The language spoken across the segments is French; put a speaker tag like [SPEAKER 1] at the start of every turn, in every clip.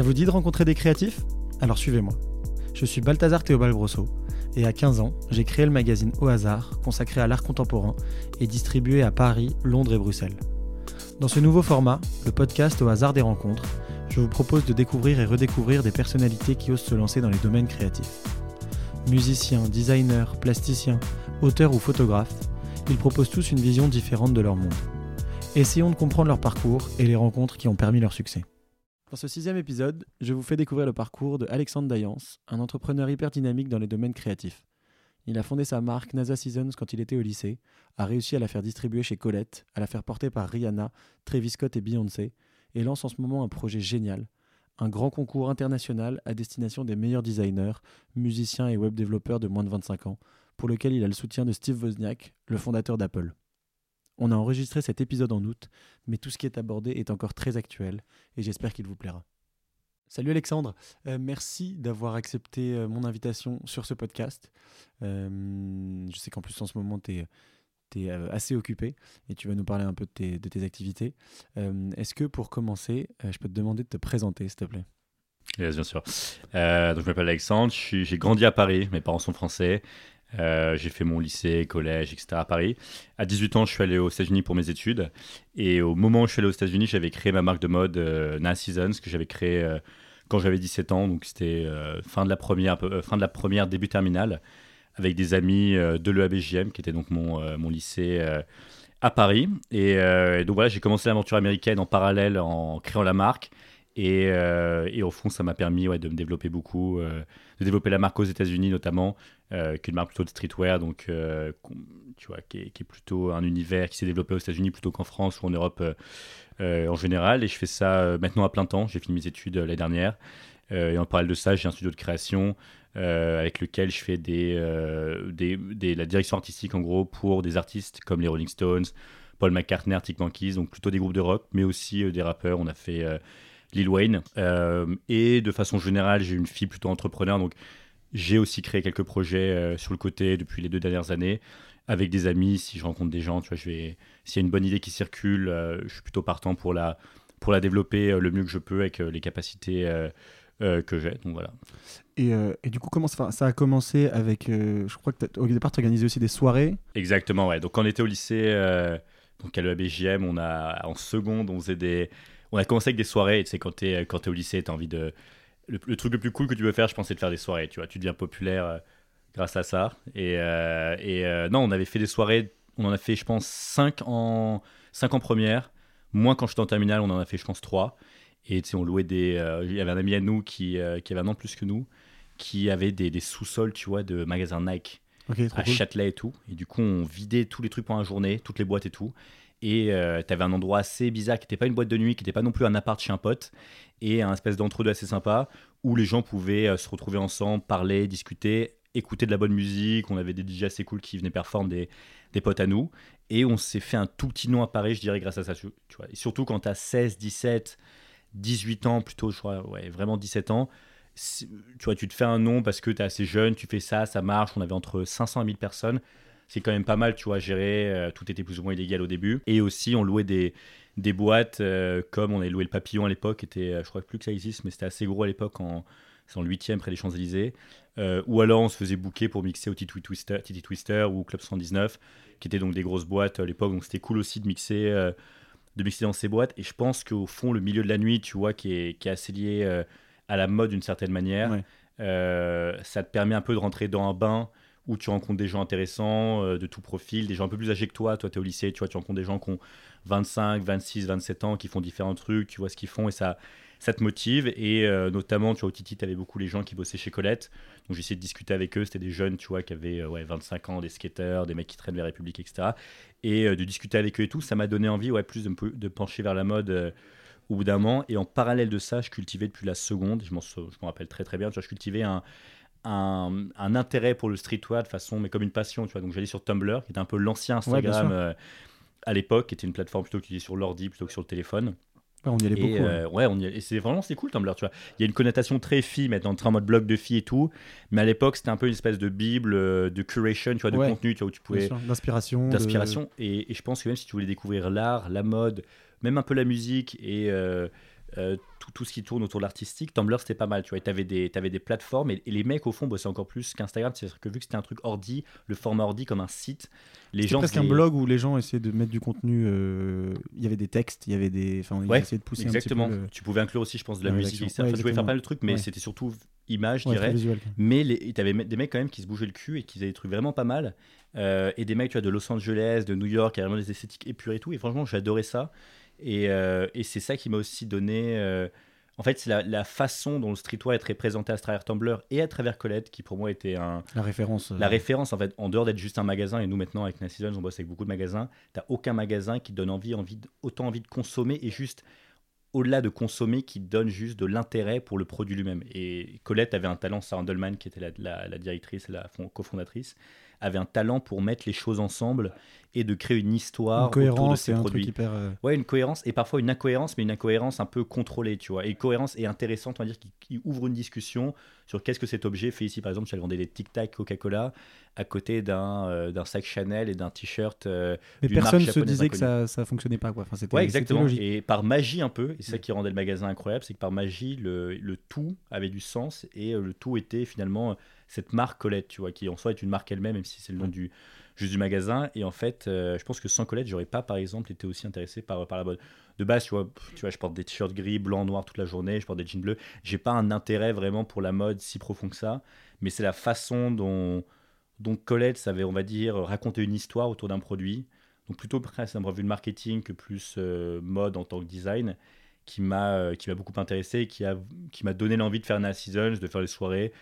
[SPEAKER 1] Ça vous dit de rencontrer des créatifs? Alors suivez-moi. Je suis Balthazar Théobald Brosseau et à 15 ans, j'ai créé le magazine Au hasard, consacré à l'art contemporain et distribué à Paris, Londres et Bruxelles. Dans ce nouveau format, le podcast Au hasard des rencontres, je vous propose de découvrir et redécouvrir des personnalités qui osent se lancer dans les domaines créatifs. Musiciens, designers, plasticiens, auteurs ou photographes, ils proposent tous une vision différente de leur monde. Essayons de comprendre leur parcours et les rencontres qui ont permis leur succès. Dans ce sixième épisode, je vous fais découvrir le parcours de Alexandre Dayance, un entrepreneur hyper dynamique dans les domaines créatifs. Il a fondé sa marque NASA Seasons quand il était au lycée, a réussi à la faire distribuer chez Colette, à la faire porter par Rihanna, Travis Scott et Beyoncé, et lance en ce moment un projet génial, un grand concours international à destination des meilleurs designers, musiciens et web développeurs de moins de 25 ans, pour lequel il a le soutien de Steve Wozniak, le fondateur d'Apple. On a enregistré cet épisode en août, mais tout ce qui est abordé est encore très actuel et j'espère qu'il vous plaira. Salut Alexandre, euh, merci d'avoir accepté euh, mon invitation sur ce podcast. Euh, je sais qu'en plus en ce moment tu es, assez occupé et tu vas nous parler un peu de tes, activités. Est-ce que pour commencer, je peux te demander de te présenter s'il te plaît?
[SPEAKER 2] Bien sûr. donc je m'appelle Alexandre, j'ai grandi à Paris, mes parents sont français. Euh, j'ai fait mon lycée, collège, etc. à Paris. À 18 ans, je suis allé aux États-Unis pour mes études. Et au moment où je suis allé aux États-Unis, j'avais créé ma marque de mode euh, Seasons, que j'avais créé euh, quand j'avais 17 ans. Donc c'était euh, fin, de la première, fin de la première, début terminale, avec des amis de l'EABJM, qui était donc mon, mon lycée à Paris. Et donc voilà, j'ai commencé l'aventure américaine en parallèle en créant la marque. Euh, et, au fond, ça m'a permis ouais, de me développer beaucoup, euh, de développer la marque aux États-Unis notamment, euh, qui est une marque plutôt de streetwear, donc tu vois, qui est, plutôt un univers qui s'est développé aux États-Unis plutôt qu'en France ou en Europe en général. Et je fais ça maintenant à plein temps. J'ai fini mes études l'année dernière. et en parallèle de ça, j'ai un studio de création avec lequel je fais des, des, la direction artistique en gros pour des artistes comme les Rolling Stones, Paul McCartney, Arctic Monkeys, donc plutôt des groupes de rock, mais aussi des rappeurs. On a fait Lil Wayne. Euh, et de façon générale, j'ai une fille plutôt entrepreneur, donc j'ai aussi créé quelques projets euh, sur le côté depuis les deux dernières années avec des amis. Si je rencontre des gens, tu vois, je vais. S'il y a une bonne idée qui circule, euh, je suis plutôt partant pour la pour la développer le mieux que je peux avec les capacités que j'ai. Donc voilà.
[SPEAKER 1] Et, et, du coup, comment ça, ça a commencé avec. je crois que au départ, tu organisais aussi des soirées.
[SPEAKER 2] Exactement, ouais. Donc quand on était au lycée, donc à l'EABJM, on a en seconde, on faisait des on a commencé avec des soirées. Tu sais, quand t'es quand es au lycée, t'as envie de. Le, truc le plus cool que tu peux faire, je pense, c'est de faire des soirées. Tu vois, tu deviens populaire euh, grâce à ça. Et, euh, et euh, non, on avait fait des soirées. On en a fait, je pense, 5 en, 5 en première. Moins quand j'étais en terminale, on en a fait, je pense, 3. Et tu sais, on louait des. Il y avait un ami à nous qui, qui avait un an plus que nous, qui avait des, des sous-sols, tu vois, de magasins Nike. à Châtelet et tout. Et du coup, on vidait tous les trucs pendant la journée, toutes les boîtes et tout et euh, tu avais un endroit assez bizarre qui n'était pas une boîte de nuit, qui n'était pas non plus un appart chez un pote, et un espèce d'entre-deux assez sympa où les gens pouvaient euh, se retrouver ensemble, parler, discuter, écouter de la bonne musique. On avait des DJ assez cool qui venaient performer des, potes à nous, et on s'est fait un tout petit nom à Paris, je dirais, grâce à ça. Surtout quand tu as 16, 17, 18 ans, plutôt, je crois, ouais, vraiment 17 ans. Tu vois, tu te fais un nom parce que tu es assez jeune, tu fais ça, ça marche. On avait entre 500 et 1000 personnes c'est quand même pas mal, tu vois, gérer. Euh, tout était plus ou moins illégal au début. Et aussi, on louait des, des boîtes, euh, comme on avait loué le Papillon à l'époque, était, euh, je crois plus que ça existe, mais c'était assez gros à l'époque, en, c'est en 8 près des Champs-Élysées. ou alors, on se faisait booker pour mixer au Titi Twister, Titi Twister ou Club 119, qui étaient donc des grosses boîtes à l'époque. Donc, c'était cool aussi de mixer, de mixer dans ces boîtes. Et je pense qu'au fond, le milieu de la nuit, tu vois, qui est, qui est assez lié à la mode d'une certaine manière, ça te permet un peu de rentrer dans un bain où tu rencontres des gens intéressants euh, de tout profil, des gens un peu plus âgés que toi. Toi, tu es au lycée, tu vois, tu rencontres des gens qui ont 25, 26, 27 ans, qui font différents trucs, tu vois ce qu'ils font et ça, ça te motive. Et euh, notamment, tu vois, au Titi, tu avais beaucoup les gens qui bossaient chez Colette. Donc, essayé de discuter avec eux. C'était des jeunes, tu vois, qui avaient euh, ouais, 25 ans, des skateurs, des mecs qui traînent les Républiques, etc. Et de discuter avec eux et tout, ça m'a donné envie, ouais, plus de, pencher vers la mode au bout d'un moment. Et en parallèle de ça, je cultivais depuis la seconde, je m'en rappelle très très bien, je cultivais un un, intérêt pour le streetwear de façon, mais comme une passion, tu vois. Donc j'allais sur Tumblr, qui était un peu l'ancien Instagram euh, à l'époque, qui était une plateforme plutôt qui est sur l'ordi plutôt que sur le téléphone.
[SPEAKER 1] on y allait
[SPEAKER 2] et,
[SPEAKER 1] beaucoup.
[SPEAKER 2] Euh, ouais, on y et c'est vraiment c'est cool Tumblr, tu vois. Il y a une connotation très fille maintenant, très en mode blog de filles et tout, mais à l'époque c'était un peu une espèce de bible euh, de curation, tu vois, de contenu, tu vois, où tu pouvais
[SPEAKER 1] d'inspiration,
[SPEAKER 2] d'inspiration. Et, je pense que même si tu voulais découvrir l'art, la mode, même un peu la musique et tout, tout, ce qui tourne autour de l'artistique, Tumblr c'était pas mal, tu vois. Tu avais, des, avais des plateformes et, les mecs au fond bossaient encore plus qu'Instagram. C'est-à-dire que vu que c'était un truc ordi, le format ordi comme un site, les gens.
[SPEAKER 1] presque un blog où les gens essayaient de mettre du contenu. euh, Il y avait des textes, il y avait des. Enfin,
[SPEAKER 2] Ouais,
[SPEAKER 1] essayaient de pousser
[SPEAKER 2] Exactement.
[SPEAKER 1] un petit peu. le-
[SPEAKER 2] Tu pouvais inclure aussi, je pense, de la
[SPEAKER 1] La
[SPEAKER 2] musique. etc.
[SPEAKER 1] Ouais,
[SPEAKER 2] tu pouvais faire pas mal de trucs, mais
[SPEAKER 1] Ouais.
[SPEAKER 2] c'était surtout image, je dirais.
[SPEAKER 1] visuel.
[SPEAKER 2] Mais tu avais des mecs quand même qui se bougeaient le cul et qui faisaient des trucs vraiment pas mal. Euh, et des mecs tu vois, de Los Angeles, de New York, qui avaient vraiment des esthétiques épurées et tout. Et franchement, j'adorais ça. Et, euh, et c'est ça qui m'a aussi donné. euh, en fait, c'est la, la façon dont le streetwear est très présenté à travers Tumblr et à travers Colette, qui pour moi était un,
[SPEAKER 1] La référence. euh,
[SPEAKER 2] la référence. En fait, en dehors d'être juste un magasin, et nous maintenant avec Seasons, on bosse avec beaucoup de magasins, t'as aucun magasin qui donne envie, envie de- autant envie de consommer et juste au-delà de consommer, qui donne juste de l'intérêt pour le produit lui-même. Et Colette avait un talent, Sarah qui était la, la- la directrice, la fond- cofondatrice, avait un talent pour mettre les choses ensemble et de créer une histoire
[SPEAKER 1] une
[SPEAKER 2] autour de
[SPEAKER 1] cohérence
[SPEAKER 2] ses
[SPEAKER 1] et un
[SPEAKER 2] produits.
[SPEAKER 1] truc hyper. euh,
[SPEAKER 2] Ouais, une cohérence et parfois une incohérence, mais une incohérence un peu contrôlée, tu vois. Et cohérence et intéressante, on va dire, qui, qui ouvre une discussion sur qu'est-ce que cet objet fait ici. Par exemple, si elle vendait des Tic Tac Coca-Cola à côté d'un euh, d'un sac Chanel et d'un t-shirt. euh,
[SPEAKER 1] Mais personne
[SPEAKER 2] marque
[SPEAKER 1] se disait que ça, ça fonctionnait pas, quoi. Enfin,
[SPEAKER 2] Ouais, exactement. Et par magie un peu, et c'est ça
[SPEAKER 1] Mm.
[SPEAKER 2] qui rendait le magasin incroyable, c'est que par magie, le, le tout avait du sens et le tout était finalement cette marque Colette, tu vois, qui en soi est une marque elle-même, même si c'est le nom du juste du magasin. Et en fait, euh, je pense que sans Colette, j'aurais pas, par exemple, été aussi intéressé par, par la mode. De base, tu vois, tu vois, je porte des t-shirts gris, blanc, noir toute la journée, je porte des jeans bleus. J'ai pas un intérêt vraiment pour la mode si profond que ça, mais c'est la façon dont, dont Colette savait, on va dire, raconter une histoire autour d'un produit. Donc plutôt presque d'un point de vue de marketing que plus euh, mode en tant que design, qui m'a euh, qui m'a beaucoup intéressé, qui a qui m'a donné l'envie de faire Nine Seasons, de faire les soirées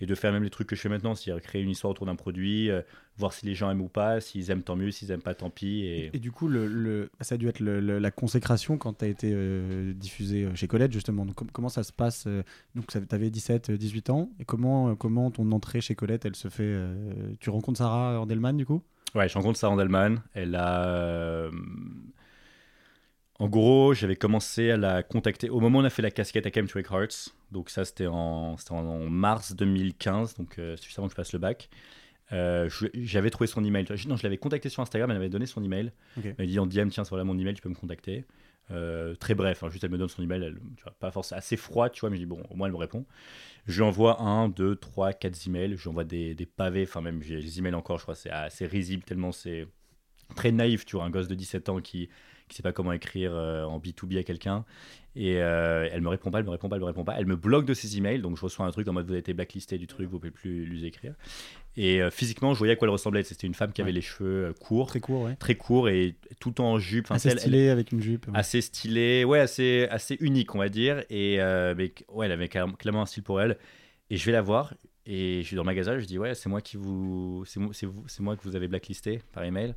[SPEAKER 2] et de faire même les trucs que je fais maintenant, c'est-à-dire créer une histoire autour d'un produit, euh, voir si les gens aiment ou pas, s'ils aiment tant mieux, s'ils aiment pas tant pis. Et...
[SPEAKER 1] Et du coup, le, le- ça a dû être le- la consécration quand tu as été euh, diffusé euh, chez Colette, justement. Donc, com- comment ça se passe euh, Donc, tu avais 17, euh, 18 ans. Et comment, comment ton entrée chez Colette, elle se fait euh, Tu rencontres Sarah Ordelman, du coup?
[SPEAKER 2] Ouais, je rencontre Sarah Delman. Elle a. En gros, j'avais commencé à la contacter. Au moment où on a fait la casquette à Chemtrail Hearts, donc ça c'était en, mars 2015, donc euh, juste avant que je passe le bac. Euh, j'avais trouvé son email. Je- Non, je l'avais contacté sur Instagram, elle m'avait donné son email. Elle m'a dit en DM, tiens, voilà mon email, tu peux me contacter. Euh, très bref, hein, juste elle me donne son email, elle, tu vois, pas forcément assez froid, tu vois, mais je dis bon, au moins elle me répond. Je lui envoie un, deux, trois, quatre emails, je lui envoie des, des pavés, enfin même j'ai les emails encore, je crois, c'est assez risible tellement c'est très naïf, tu vois, un gosse de 17 ans qui qui sait pas comment écrire euh, en B2B à quelqu'un. Et euh, elle me répond pas, elle me répond pas, elle me répond pas. Elle me bloque de ses emails, donc je reçois un truc en mode vous avez été blacklisté du truc, vous pouvez plus lui écrire. Et euh, physiquement, je voyais à quoi elle ressemblait. C'était une femme qui avait
[SPEAKER 1] Ouais.
[SPEAKER 2] les cheveux euh, courts,
[SPEAKER 1] Très court, ouais.
[SPEAKER 2] très courts et tout le temps en jupe. Enfin,
[SPEAKER 1] Assez
[SPEAKER 2] elle- elle-
[SPEAKER 1] stylé avec une jupe. ouais.
[SPEAKER 2] assez stylé, ouais, assez, assez unique, on va dire. Et euh, mais, ouais, elle avait clairement un style pour elle. Et je vais la voir et je suis dans le magasin, je dis ouais, c'est moi qui vous, c'est moi, c'est vous, c'est moi que vous avez blacklisté par email.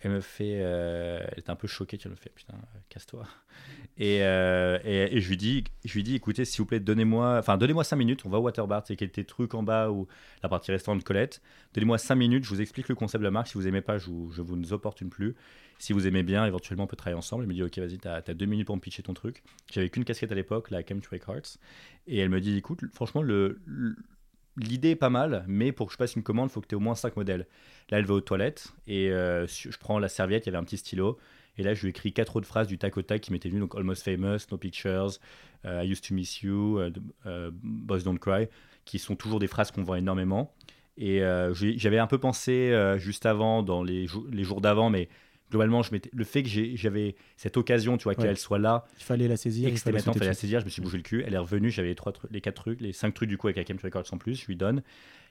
[SPEAKER 2] Elle me fait, euh, elle était un peu choquée, elle me fait putain, euh, casse-toi. Et, euh, et, et je lui dis, je lui dis, écoutez, s'il vous plaît, donnez-moi, enfin donnez-moi 5 minutes, on va au Waterbar, c'est quelques trucs en bas ou la partie restaurant de Colette. Donnez-moi 5 minutes, je vous explique le concept de la marque. Si vous aimez pas, je vous, je vous ne opportune plus. Si vous aimez bien, éventuellement, on peut travailler ensemble. Elle me dit, ok, vas-y, t'as as deux minutes pour me pitcher ton truc. J'avais qu'une casquette à l'époque, la Chemtrail Hearts. Et elle me dit, écoute, franchement, le- l'idée est pas mal, mais pour que je passe une commande, il faut que tu aies au moins 5 modèles. Là, elle va aux toilettes et euh, je prends la serviette, il y avait un petit stylo. Et là, je lui écris quatre autres phrases du tac au tac qui m'étaient venues. Donc, Almost Famous, No Pictures, euh, I Used to Miss You, euh, Boss Don't Cry, qui sont toujours des phrases qu'on voit énormément. Et j'avais un peu pensé juste avant, dans les jours d'avant, mais globalement, je le fait que j'avais cette occasion, tu vois,
[SPEAKER 1] Ouais.
[SPEAKER 2] qu'elle soit là,
[SPEAKER 1] Il fallait la saisir.
[SPEAKER 2] et
[SPEAKER 1] il
[SPEAKER 2] que c'était
[SPEAKER 1] fallait
[SPEAKER 2] maintenant, il fallait la saisir, je me suis bougé le cul. Elle est revenue, j'avais les, trois trucs- les quatre trucs, les cinq trucs du coup avec la Chemtrail Records en plus, je lui donne.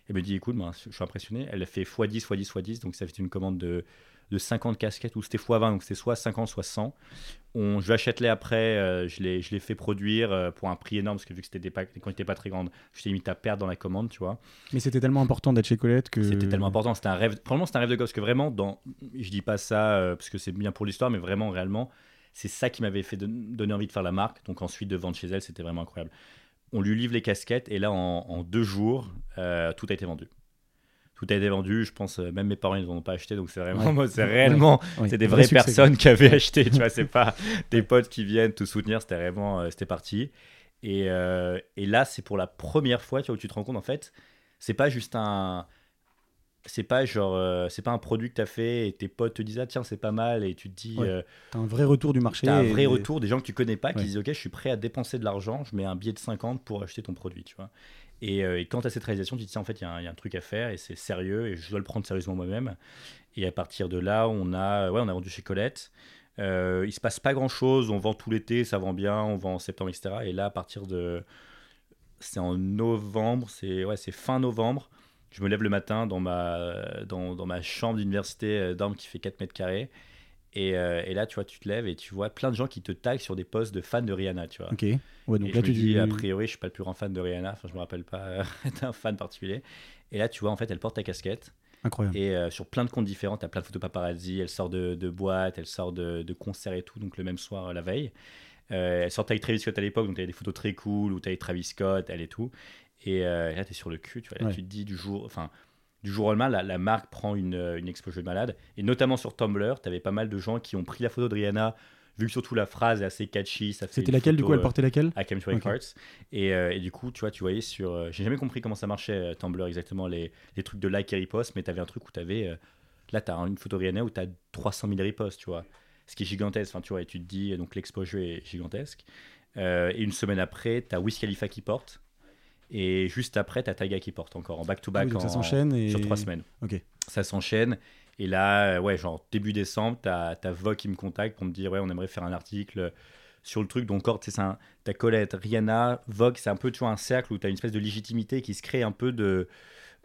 [SPEAKER 2] Elle me dit écoute, ben, je suis impressionné. Elle fait x10, x10, x10, donc ça fait une commande de, de 50 casquettes, ou c'était x20, donc c'était soit 50, soit 100. On, je l'achète après, euh, je l'ai je fait produire euh, pour un prix énorme, parce que vu que c'était des, pas, des quantités pas très grandes, j'étais limite à perdre dans la commande, tu vois.
[SPEAKER 1] Mais c'était tellement important d'être chez Colette que.
[SPEAKER 2] C'était tellement important, c'était un rêve. Probablement, c'était un rêve de gosse que vraiment, dans, je dis pas ça euh, parce que c'est bien pour l'histoire, mais vraiment, réellement, c'est ça qui m'avait fait don- donner envie de faire la marque. Donc ensuite, de vendre chez elle, c'était vraiment incroyable. On lui livre les casquettes et là, en, en deux jours, tout a été vendu. Tout a été vendu. Je pense euh, même mes parents ils n'en ont pas acheté, donc c'est vraiment,
[SPEAKER 1] Ouais.
[SPEAKER 2] c'est réellement,
[SPEAKER 1] Ouais,
[SPEAKER 2] c'est des
[SPEAKER 1] vrai
[SPEAKER 2] vraies
[SPEAKER 1] succès,
[SPEAKER 2] personnes qui avaient acheté. Tu vois, c'est pas des potes qui viennent te soutenir. C'était vraiment, euh, c'était parti. Et, euh, et là, c'est pour la première fois, tu vois, où tu te rends compte en fait, c'est pas juste un c'est pas genre euh, c'est pas un produit que tu as fait et tes potes te disent ah tiens c'est pas mal et tu te dis
[SPEAKER 1] Ouais.
[SPEAKER 2] euh,
[SPEAKER 1] T'as un vrai retour du marché.
[SPEAKER 2] t'as un
[SPEAKER 1] et-
[SPEAKER 2] vrai retour des gens que tu connais pas qui
[SPEAKER 1] Ouais.
[SPEAKER 2] disent ok je suis prêt à dépenser de l'argent je mets un billet de 50 pour acheter ton produit tu vois et, euh, et quand tu as cette réalisation tu te dis en fait il y, a un- truc à faire et c'est sérieux et je dois le prendre sérieusement moi-même. Et à partir de là on a ouais on a vendu chez Colette. Euh, il se passe pas grand chose on vend tout l'été ça vend bien on vend en septembre etc et là à partir de c'est en novembre c'est ouais fin novembre je me lève le matin dans ma, dans, dans ma chambre d'université euh, d'Orme qui fait 4 mètres carrés. Et, euh, et là, tu vois, tu te lèves et tu vois plein de gens qui te taguent sur des posts de fans de Rihanna, tu vois.
[SPEAKER 1] Ok. Ouais, donc
[SPEAKER 2] et
[SPEAKER 1] là,
[SPEAKER 2] je
[SPEAKER 1] tu
[SPEAKER 2] me dis, a priori, je suis pas le plus grand fan de Rihanna. Enfin, je me rappelle pas euh, d'un fan particulier. Et là, tu vois, en fait, elle porte ta casquette.
[SPEAKER 1] Incroyable.
[SPEAKER 2] Et euh, sur plein de comptes différents, tu as plein de photos paparazzi. Elle sort de, de boîte, elle sort de, de concerts et tout, donc le même soir, la veille. Euh, elle sortait avec Travis Scott à l'époque, donc tu des photos très cool où tu avec Travis Scott, elle et tout. Et là, tu es sur le cul, tu vois. Là,
[SPEAKER 1] Ouais.
[SPEAKER 2] tu te dis du jour. Enfin, du jour au lendemain, la, la marque prend une, euh, une explosion de malade. Et notamment sur Tumblr, tu avais pas mal de gens qui ont pris la photo de Rihanna, vu que surtout la phrase est assez catchy. ça
[SPEAKER 1] C'était laquelle, du coup Elle
[SPEAKER 2] euh,
[SPEAKER 1] portait laquelle
[SPEAKER 2] I Came to
[SPEAKER 1] Ok.
[SPEAKER 2] Hearts. Et, euh, et du coup, tu vois, tu voyais sur. euh, J'ai jamais compris comment ça marchait, euh, Tumblr, exactement, les, les trucs de like et repost, mais tu avais un truc où tu avais. là, tu as une photo Rihanna où tu as 300 000 reposts, tu vois. Ce qui est gigantesque. Enfin, tu vois, et tu te dis, donc l'exposure est gigantesque. Et une semaine après, tu as Wiz Khalifa qui porte. Et juste après, tu as Taiga qui porte encore, en
[SPEAKER 1] Ah
[SPEAKER 2] back-to-back.
[SPEAKER 1] oui, donc ça
[SPEAKER 2] en-
[SPEAKER 1] s'enchaîne et.
[SPEAKER 2] Sur trois semaines.
[SPEAKER 1] Ok.
[SPEAKER 2] Ça s'enchaîne. Et là, euh, ouais, genre début décembre, t'as as Vogue qui me contacte pour me dire, ouais, on aimerait faire un article sur le truc. Donc, encore, tu t'as Colette, Rihanna, Vogue, c'est un peu, tu vois, un cercle où t'as une espèce de légitimité qui se crée un peu de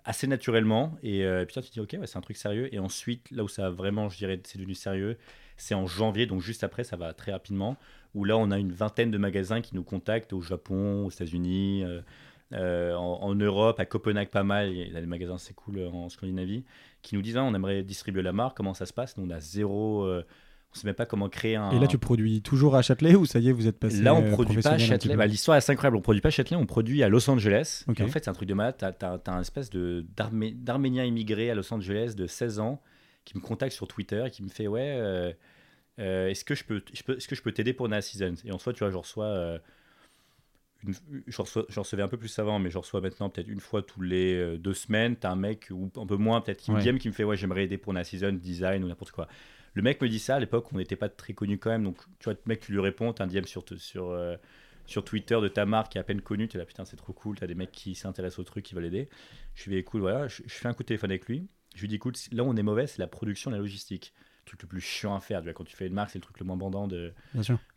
[SPEAKER 2] assez naturellement. Et euh, putain, tu te dis, ok, ouais, c'est un truc sérieux. Et ensuite, là où ça a vraiment, je dirais, c'est devenu sérieux, c'est en janvier, donc juste après, ça va très rapidement, où là, on a une vingtaine de magasins qui nous contactent au Japon, aux États-Unis, euh, euh, en, en Europe, à Copenhague, pas mal. Il y a des magasins, c'est cool, euh, en Scandinavie, qui nous disent, ah, on aimerait distribuer la marque, comment ça se passe? Nous, on a zéro. euh, on sait même pas comment créer un.
[SPEAKER 1] Et là, tu produis toujours à Châtelet ou ça y est, vous êtes passé
[SPEAKER 2] Là, on
[SPEAKER 1] euh,
[SPEAKER 2] produit pas à Châtelet. Bah, L'histoire est incroyable. On produit pas à Châtelet, on produit à Los Angeles. Et en fait, c'est un truc de malade. T'as as, un espèce de- d'Arménien immigré à Los Angeles de 16 ans qui me contacte sur Twitter et qui me fait Ouais, est-ce que je peux, je peux, est-ce que je peux t'aider pour Nana Seasons? Et en soi, tu vois, je reçois. euh, une- je reçois- j'en recevais un peu plus avant, mais je reçois maintenant peut-être une fois tous les euh, deux semaines. T'as un mec, ou un peu moins, peut-être, qui me. DM, qui me fait Ouais, j'aimerais aider pour Nana Season, design ou n'importe quoi. Le mec me dit ça à l'époque, on n'était pas très connu quand même. Donc, tu vois, le mec, tu lui réponds, t'as un DM sur, sur, euh, sur Twitter de ta marque qui est à peine connue. Tu es là, putain, c'est trop cool. T'as des mecs qui s'intéressent au truc, qui veulent aider. Je lui dis, écoute, voilà, je, je fais un coup de téléphone avec lui. Je lui dis, écoute, là, on est mauvais, c'est la production la logistique. Le truc le plus chiant à faire. Tu vois, quand tu fais une marque, c'est le truc le moins bandant de,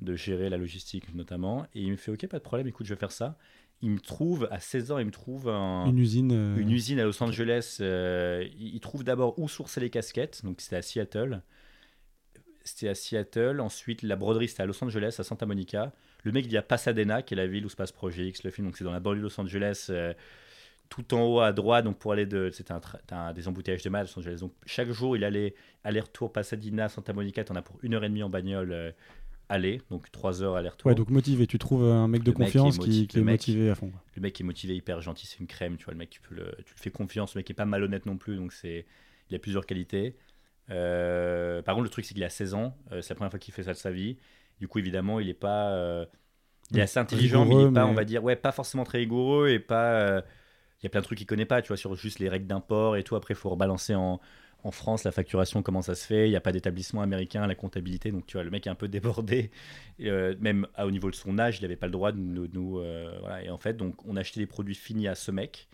[SPEAKER 2] de gérer la logistique, notamment. Et il me fait, ok, pas de problème, écoute, je vais faire ça. Il me trouve, à 16 ans, il me trouve un
[SPEAKER 1] Une usine. euh,
[SPEAKER 2] une usine à Los Angeles. euh, il trouve d'abord où sourcer les casquettes, donc c'était à Seattle. C'était à Seattle. Ensuite, la broderie, c'était à Los Angeles, à Santa Monica. Le mec, il y a Pasadena, qui est la ville où se passe Projet X, le film. Donc, c'est dans la banlieue de Los Angeles, euh, tout en haut à droite. Donc, pour aller de. C'était un, un- des embouteillages de mal à Los Angeles. Donc, chaque jour, il allait aller-retour Pasadena, Santa Monica. T'en as pour une heure et demie en bagnole euh, aller. Donc, trois heures aller-retour.
[SPEAKER 1] Ouais, donc motivé. Tu trouves un mec de
[SPEAKER 2] Le mec
[SPEAKER 1] confiance
[SPEAKER 2] est
[SPEAKER 1] qui, qui est
[SPEAKER 2] le mec-
[SPEAKER 1] motivé à fond.
[SPEAKER 2] Le mec est motivé, hyper gentil, c'est une crème, tu vois. Le mec, tu, peux le, tu lui fais confiance. Le mec est pas malhonnête non plus, donc c'est, il a plusieurs qualités. Euh, par contre, le truc, c'est qu'il a 16 ans. euh, c'est la première fois qu'il fait ça de sa vie. Du coup, évidemment, il est pas. euh, il est assez intelligent, mais il est pas,
[SPEAKER 1] mais-
[SPEAKER 2] on va dire, ouais, pas forcément très rigoureux et pas. Il y a plein de trucs qu'il connaît pas, tu vois, sur juste les règles d'import et tout. Après, il faut rebalancer en, France la facturation, comment ça se fait. Il n'y a pas d'établissement américain, la comptabilité. Donc, tu vois, le mec est un peu débordé. Euh, même à- au niveau de son âge, il n'avait pas le droit de nous. euh. Et en fait, donc, on achetait des produits finis à ce mec.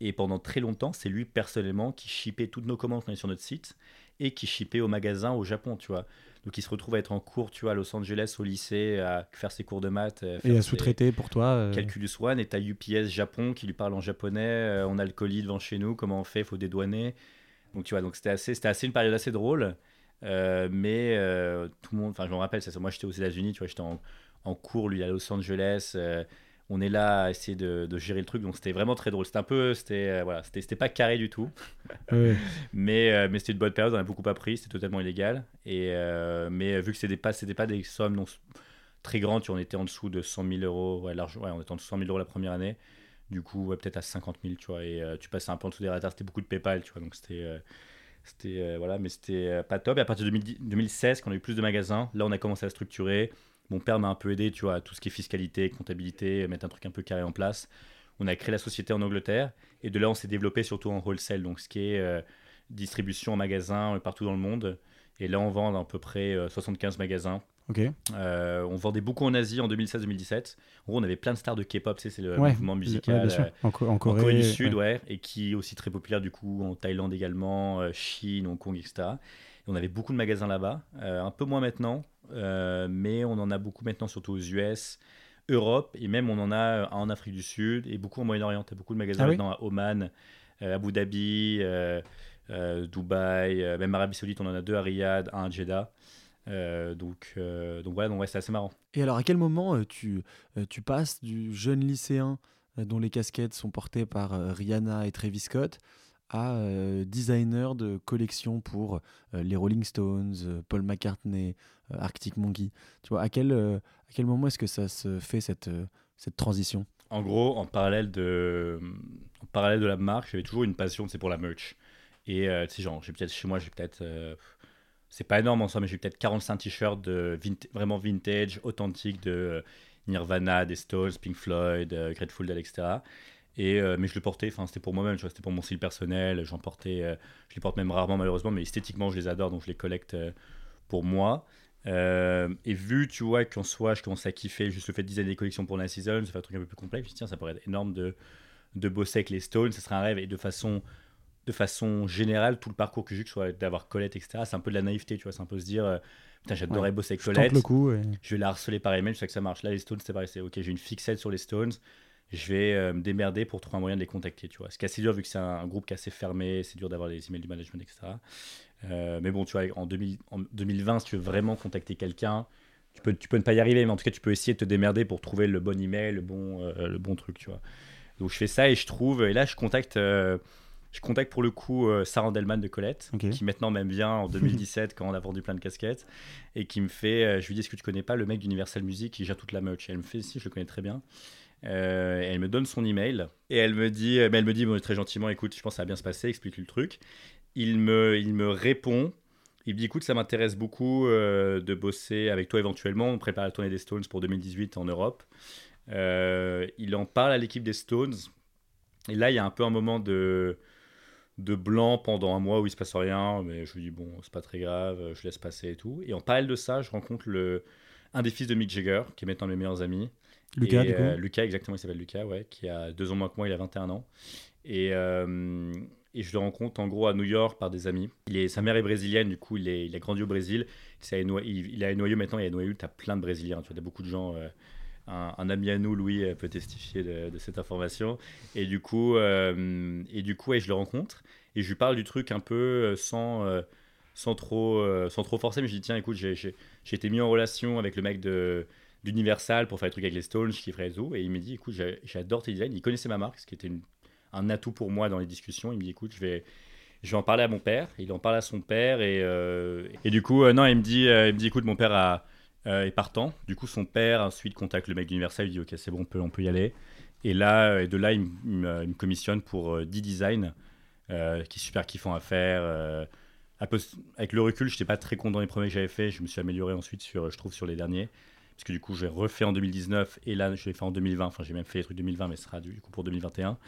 [SPEAKER 2] Et pendant très longtemps, c'est lui personnellement qui shippait toutes nos commandes sur notre site et qui shippait au magasin au Japon, tu vois. Donc il se retrouve à être en cours, tu vois, à Los Angeles, au lycée, à faire ses cours de maths. euh,
[SPEAKER 1] Et à sous-traiter pour toi. euh,
[SPEAKER 2] Calculus One, et t'as UPS Japon qui lui parle en japonais, euh, on a le colis devant chez nous, comment on fait, faut dédouaner. Donc tu vois, donc c'était assez, c'était assez une période assez drôle, euh, mais euh, tout le monde, enfin je me rappelle, ça, moi j'étais aux États-Unis, tu vois, j'étais en, en cours, lui à Los Angeles, on est là à essayer de, de gérer le truc, donc c'était vraiment très drôle. C'était un peu, c'était euh, voilà, c'était pas carré du tout.
[SPEAKER 1] ouais.
[SPEAKER 2] Mais, euh, mais c'était une bonne période, on a beaucoup appris, c'était totalement illégal. Et, euh, mais vu que c'était pas, c'était pas des sommes non, très grandes, tu on était en dessous de 100 000 euros, ouais, large, ouais, on était en dessous de 100 000 euros la première année. Du coup, ouais, peut-être à 50 000, tu vois, et tu passais un peu en dessous des radars, c'était beaucoup de PayPal, tu vois, donc c'était. c'était voilà, mais c'était pas top. Et à partir de 2010 2016, quand on a eu plus de magasins, là on a commencé à structurer. Mon père m'a un peu aidé, tu vois, à tout ce qui est fiscalité, comptabilité, mettre un truc un peu carré en place. On a créé la société en Angleterre et de là on s'est développé surtout en wholesale, donc ce qui est euh, distribution en magasin partout dans le monde. Et là, on vend à peu près 75 magasins.
[SPEAKER 1] Ok.
[SPEAKER 2] on vendait beaucoup en Asie en 2016-2017. En gros, on avait plein de stars de K-pop, c'est le mouvement musical
[SPEAKER 1] en,
[SPEAKER 2] en, Corée, du Sud, ouais. et qui est aussi très populaire du coup en Thaïlande également, Chine, Hong Kong, etc. Et on avait beaucoup de magasins là-bas, un peu moins maintenant, mais on en a beaucoup maintenant, surtout aux US. Europe et même on en a en Afrique du Sud et beaucoup au Moyen-Orient. Tu beaucoup de magasins ah maintenant à Oman, Abu Dhabi, euh, Dubaï, euh, même Arabie Saoudite, on en a deux à Riyad, un à Jeddah. Euh, donc, donc voilà, donc ouais, c'est assez marrant.
[SPEAKER 1] Et alors, à quel moment tu, tu passes du jeune lycéen dont les casquettes sont portées par Rihanna et Travis Scott à designer de collection pour les Rolling Stones, Paul McCartney, Arctic Monkey Tu vois, à quel, à quel moment est-ce que ça se fait cette, cette transition?
[SPEAKER 2] En gros, en parallèle de, en parallèle de la marque, j'avais toujours une passion, c'est pour la merch. Et euh, tu sais, genre, j'ai peut-être chez moi, j'ai peut-être. Euh, c'est pas énorme en soi, mais j'ai peut-être 45 t-shirts de vraiment vintage, authentique de euh, Nirvana, des Stones, Pink Floyd, Grateful Dead, etc. Et, mais je le portais, enfin c'était pour moi-même, c'était pour mon style personnel, j'en portais, je les porte même rarement malheureusement, mais esthétiquement je les adore, donc je les collecte pour moi. et vu, tu vois, qu'en soi je commence à kiffer juste le fait de designer des collections pour la season, ça fait un truc un peu plus complexe, je me dis, tiens, ça pourrait être énorme de, de bosser avec les Stones, ce serait un rêve, et de façon de façon générale, tout le parcours que j'ai, que soit d'avoir Colette, etc., c'est un peu de la naïveté, tu vois. C'est un peu se dire, euh, putain, j'adorerais bosser avec Colette.
[SPEAKER 1] Le coup,
[SPEAKER 2] Je vais la harceler par email, je sais que ça marche. Là, les Stones, c'est pareil, c'est ok, j'ai une fixette sur les Stones, je vais euh, me démerder pour trouver un moyen de les contacter, tu vois. Ce qui est assez dur vu que c'est un, groupe qui est assez fermé, c'est dur d'avoir les emails du management, etc. Euh, mais bon, tu vois, en, 2020, si tu veux vraiment contacter quelqu'un, tu peux, tu peux ne pas y arriver, mais en tout cas, tu peux essayer de te démerder pour trouver le bon email, le bon, le bon truc, tu vois. Donc, je fais ça et je trouve, et là, je contacte je contacte pour le coup euh, Sarah Delman de Colette, qui maintenant m'aime bien en 2017 quand on a vendu plein de casquettes, et qui me fait, euh, je lui dis, est-ce que tu connais pas le mec d'Universal Music qui gère toute la merch? Elle me fait, si, je le connais très bien. Euh, elle me donne son email et elle me dit, mais elle me dit très gentiment, écoute, je pense que ça va bien se passer, explique-lui le truc. Il me, il me répond, il me dit, écoute, ça m'intéresse beaucoup de bosser avec toi éventuellement. On prépare la tournée des Stones pour 2018 en Europe. il en parle à l'équipe des Stones. Et là, il y a un peu un moment de, de blanc pendant un mois où il se passe rien, mais je lui dis bon, c'est pas très grave, je laisse passer et tout. Et en parallèle de ça, je rencontre le, un des fils de Mick Jagger, qui est maintenant mes meilleurs amis.
[SPEAKER 1] Lucas, du coup
[SPEAKER 2] euh, Lucas, exactement, il s'appelle Lucas, ouais, qui a deux ans moins que moi, il a 21 ans. Et, euh, et je le rencontre en gros à New York par des amis. Il est, sa mère est brésilienne, du coup, il, est, il a grandi au Brésil. Il, il, il a Noyau maintenant, et à Noyau, tu as plein de Brésiliens. Tu vois, beaucoup de gens. Euh, un, ami à nous, Louis, peut testifier de, cette information. Et du coup, euh, et du coup je le rencontre et je lui parle du truc un peu sans, euh, sans, trop, sans trop forcer. Mais je lui dis tiens, écoute, j'ai été mis en relation avec le mec de d'Universal pour faire des trucs avec les Stones, je kifferais et il me dit écoute, j'adore tes designs. Il connaissait ma marque, ce qui était un atout pour moi dans les discussions. Il me dit écoute, je vais je vais en parler à mon père. Il en parle à son père et, et du coup, non, il me dit, il me dit, écoute, mon père euh, est partant. Du coup, son père ensuite contacte le mec d'Universal, il dit ok, c'est bon, on peut, on peut y aller. Et là, et de là, il, me, commissionne pour 10 euh, designs euh, qui est super kiffant à faire. avec le recul, je n'étais pas très content les premiers que j'avais fait. Je me suis amélioré ensuite, sur, je trouve, sur les derniers. Parce que du coup, j'ai refait en 2019 et là, je l'ai fait en 2020. Enfin, j'ai même fait les trucs 2020, mais ce sera du coup pour 2021.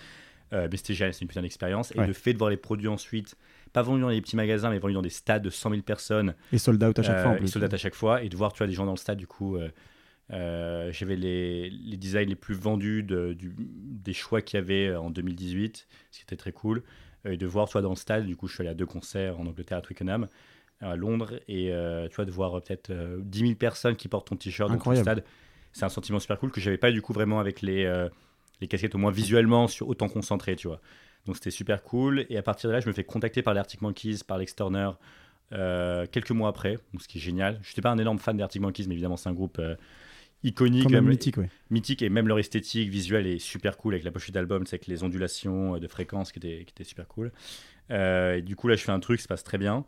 [SPEAKER 2] mais c'était génial, c'est une putain d'expérience. Et le fait de voir les produits ensuite pas vendu dans des petits magasins, mais vendu dans des stades de 100 000 personnes.
[SPEAKER 1] Et sold out à chaque fois. En
[SPEAKER 2] euh, plus. Et sold out à chaque fois. Et de voir, tu vois, des gens dans le stade, du coup, euh, euh, j'avais les, les, designs les plus vendus de, du, des choix qu'il y avait en 2018, ce qui était très cool. et de voir, toi, dans le stade, du coup, je suis allé à deux concerts en Angleterre, à Twickenham, à Londres, et tu vois, de voir peut-être 10 000 personnes qui portent ton t-shirt dans le stade. C'est un sentiment super cool que j'avais pas, du coup, vraiment avec les, les casquettes, au moins visuellement, sur autant concentré, tu vois. Donc c'était super cool. Et à partir de là, je me fais contacter par les Arctic Monkeys, par l'Exturner, euh, quelques mois après, ce qui est génial. Je n'étais pas un énorme fan des Arctic Monkeys, mais évidemment, c'est un groupe euh, iconique.
[SPEAKER 1] Même, mythique, ouais.
[SPEAKER 2] Mythique, et même leur esthétique visuelle est super cool avec la pochette d'album, c'est avec les ondulations euh, de fréquence qui étaient, qui étaient super cool. et du coup, là, je fais un truc, ça se passe très bien.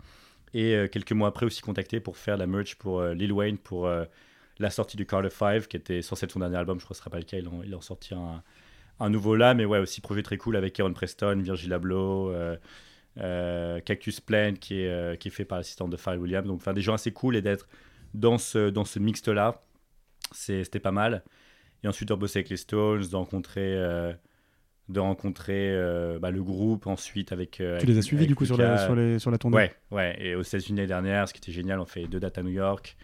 [SPEAKER 2] Et quelques mois après, aussi contacté pour faire la merch pour Lil Wayne pour la sortie du Carter 5, qui était censé être son dernier album, je crois que ce sera pas le cas, il en, il en sorti un nouveau là, mais ouais, aussi projet très cool avec Aaron Preston, Virgil Abloh, euh, euh, Cactus Plant qui est, euh, qui fait par l'assistante de Pharrell Williams. Donc, enfin, des gens assez cool et d'être dans ce, dans ce mixte-là, c'était pas mal. Et ensuite, de bosser avec les Stones, de rencontrer, de rencontrer euh, bah, le groupe ensuite avec. euh,
[SPEAKER 1] Tu
[SPEAKER 2] avec-
[SPEAKER 1] les as suivis du coup sur la, sur, les, sur la tournée?
[SPEAKER 2] Ouais, ouais. Et aux États-Unis l'année dernière, ce qui était génial, on fait deux dates à New York.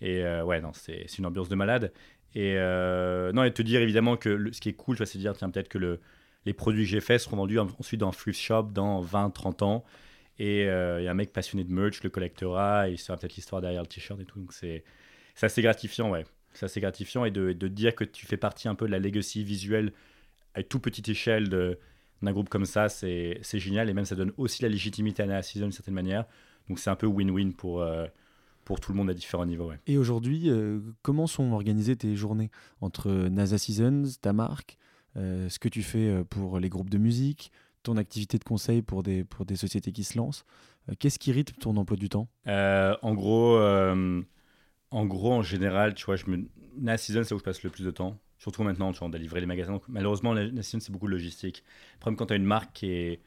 [SPEAKER 2] Et euh, ouais, non, c'est c'est une ambiance de malade. Et euh, non, et te dire évidemment que le- ce qui est cool, tu vois, c'est de dire, tiens, peut-être que le, les produits que j'ai faits seront vendus en- ensuite dans thrift shop dans 20, 30 ans. Et il y a un mec passionné de merch, le collectera, et il saura peut-être l'histoire derrière le t-shirt et tout. Donc c'est c'est assez gratifiant, ouais. C'est assez gratifiant. Et de, de dire que tu fais partie un peu de la legacy visuelle à toute petite échelle d'un groupe comme ça, c'est génial. Et même ça donne aussi la légitimité à la Season d'une certaine manière. Donc c'est un peu win-win pour, euh, pour tout le monde à différents niveaux. Ouais.
[SPEAKER 1] Et aujourd'hui, euh, comment sont organisées tes journées entre NASA Seasons, ta marque, euh, ce que tu fais pour les groupes de musique, ton activité de conseil pour des, pour des sociétés qui se lancent Qu'est-ce qui rythme ton emploi du temps?
[SPEAKER 2] En gros, en gros, en général, tu vois, je me... la season, c'est où je passe le plus de temps. Surtout maintenant, tu vois, on doit livrer les magasins. Malheureusement, la, c'est beaucoup de logistique. Le problème, quand tu as une marque qui est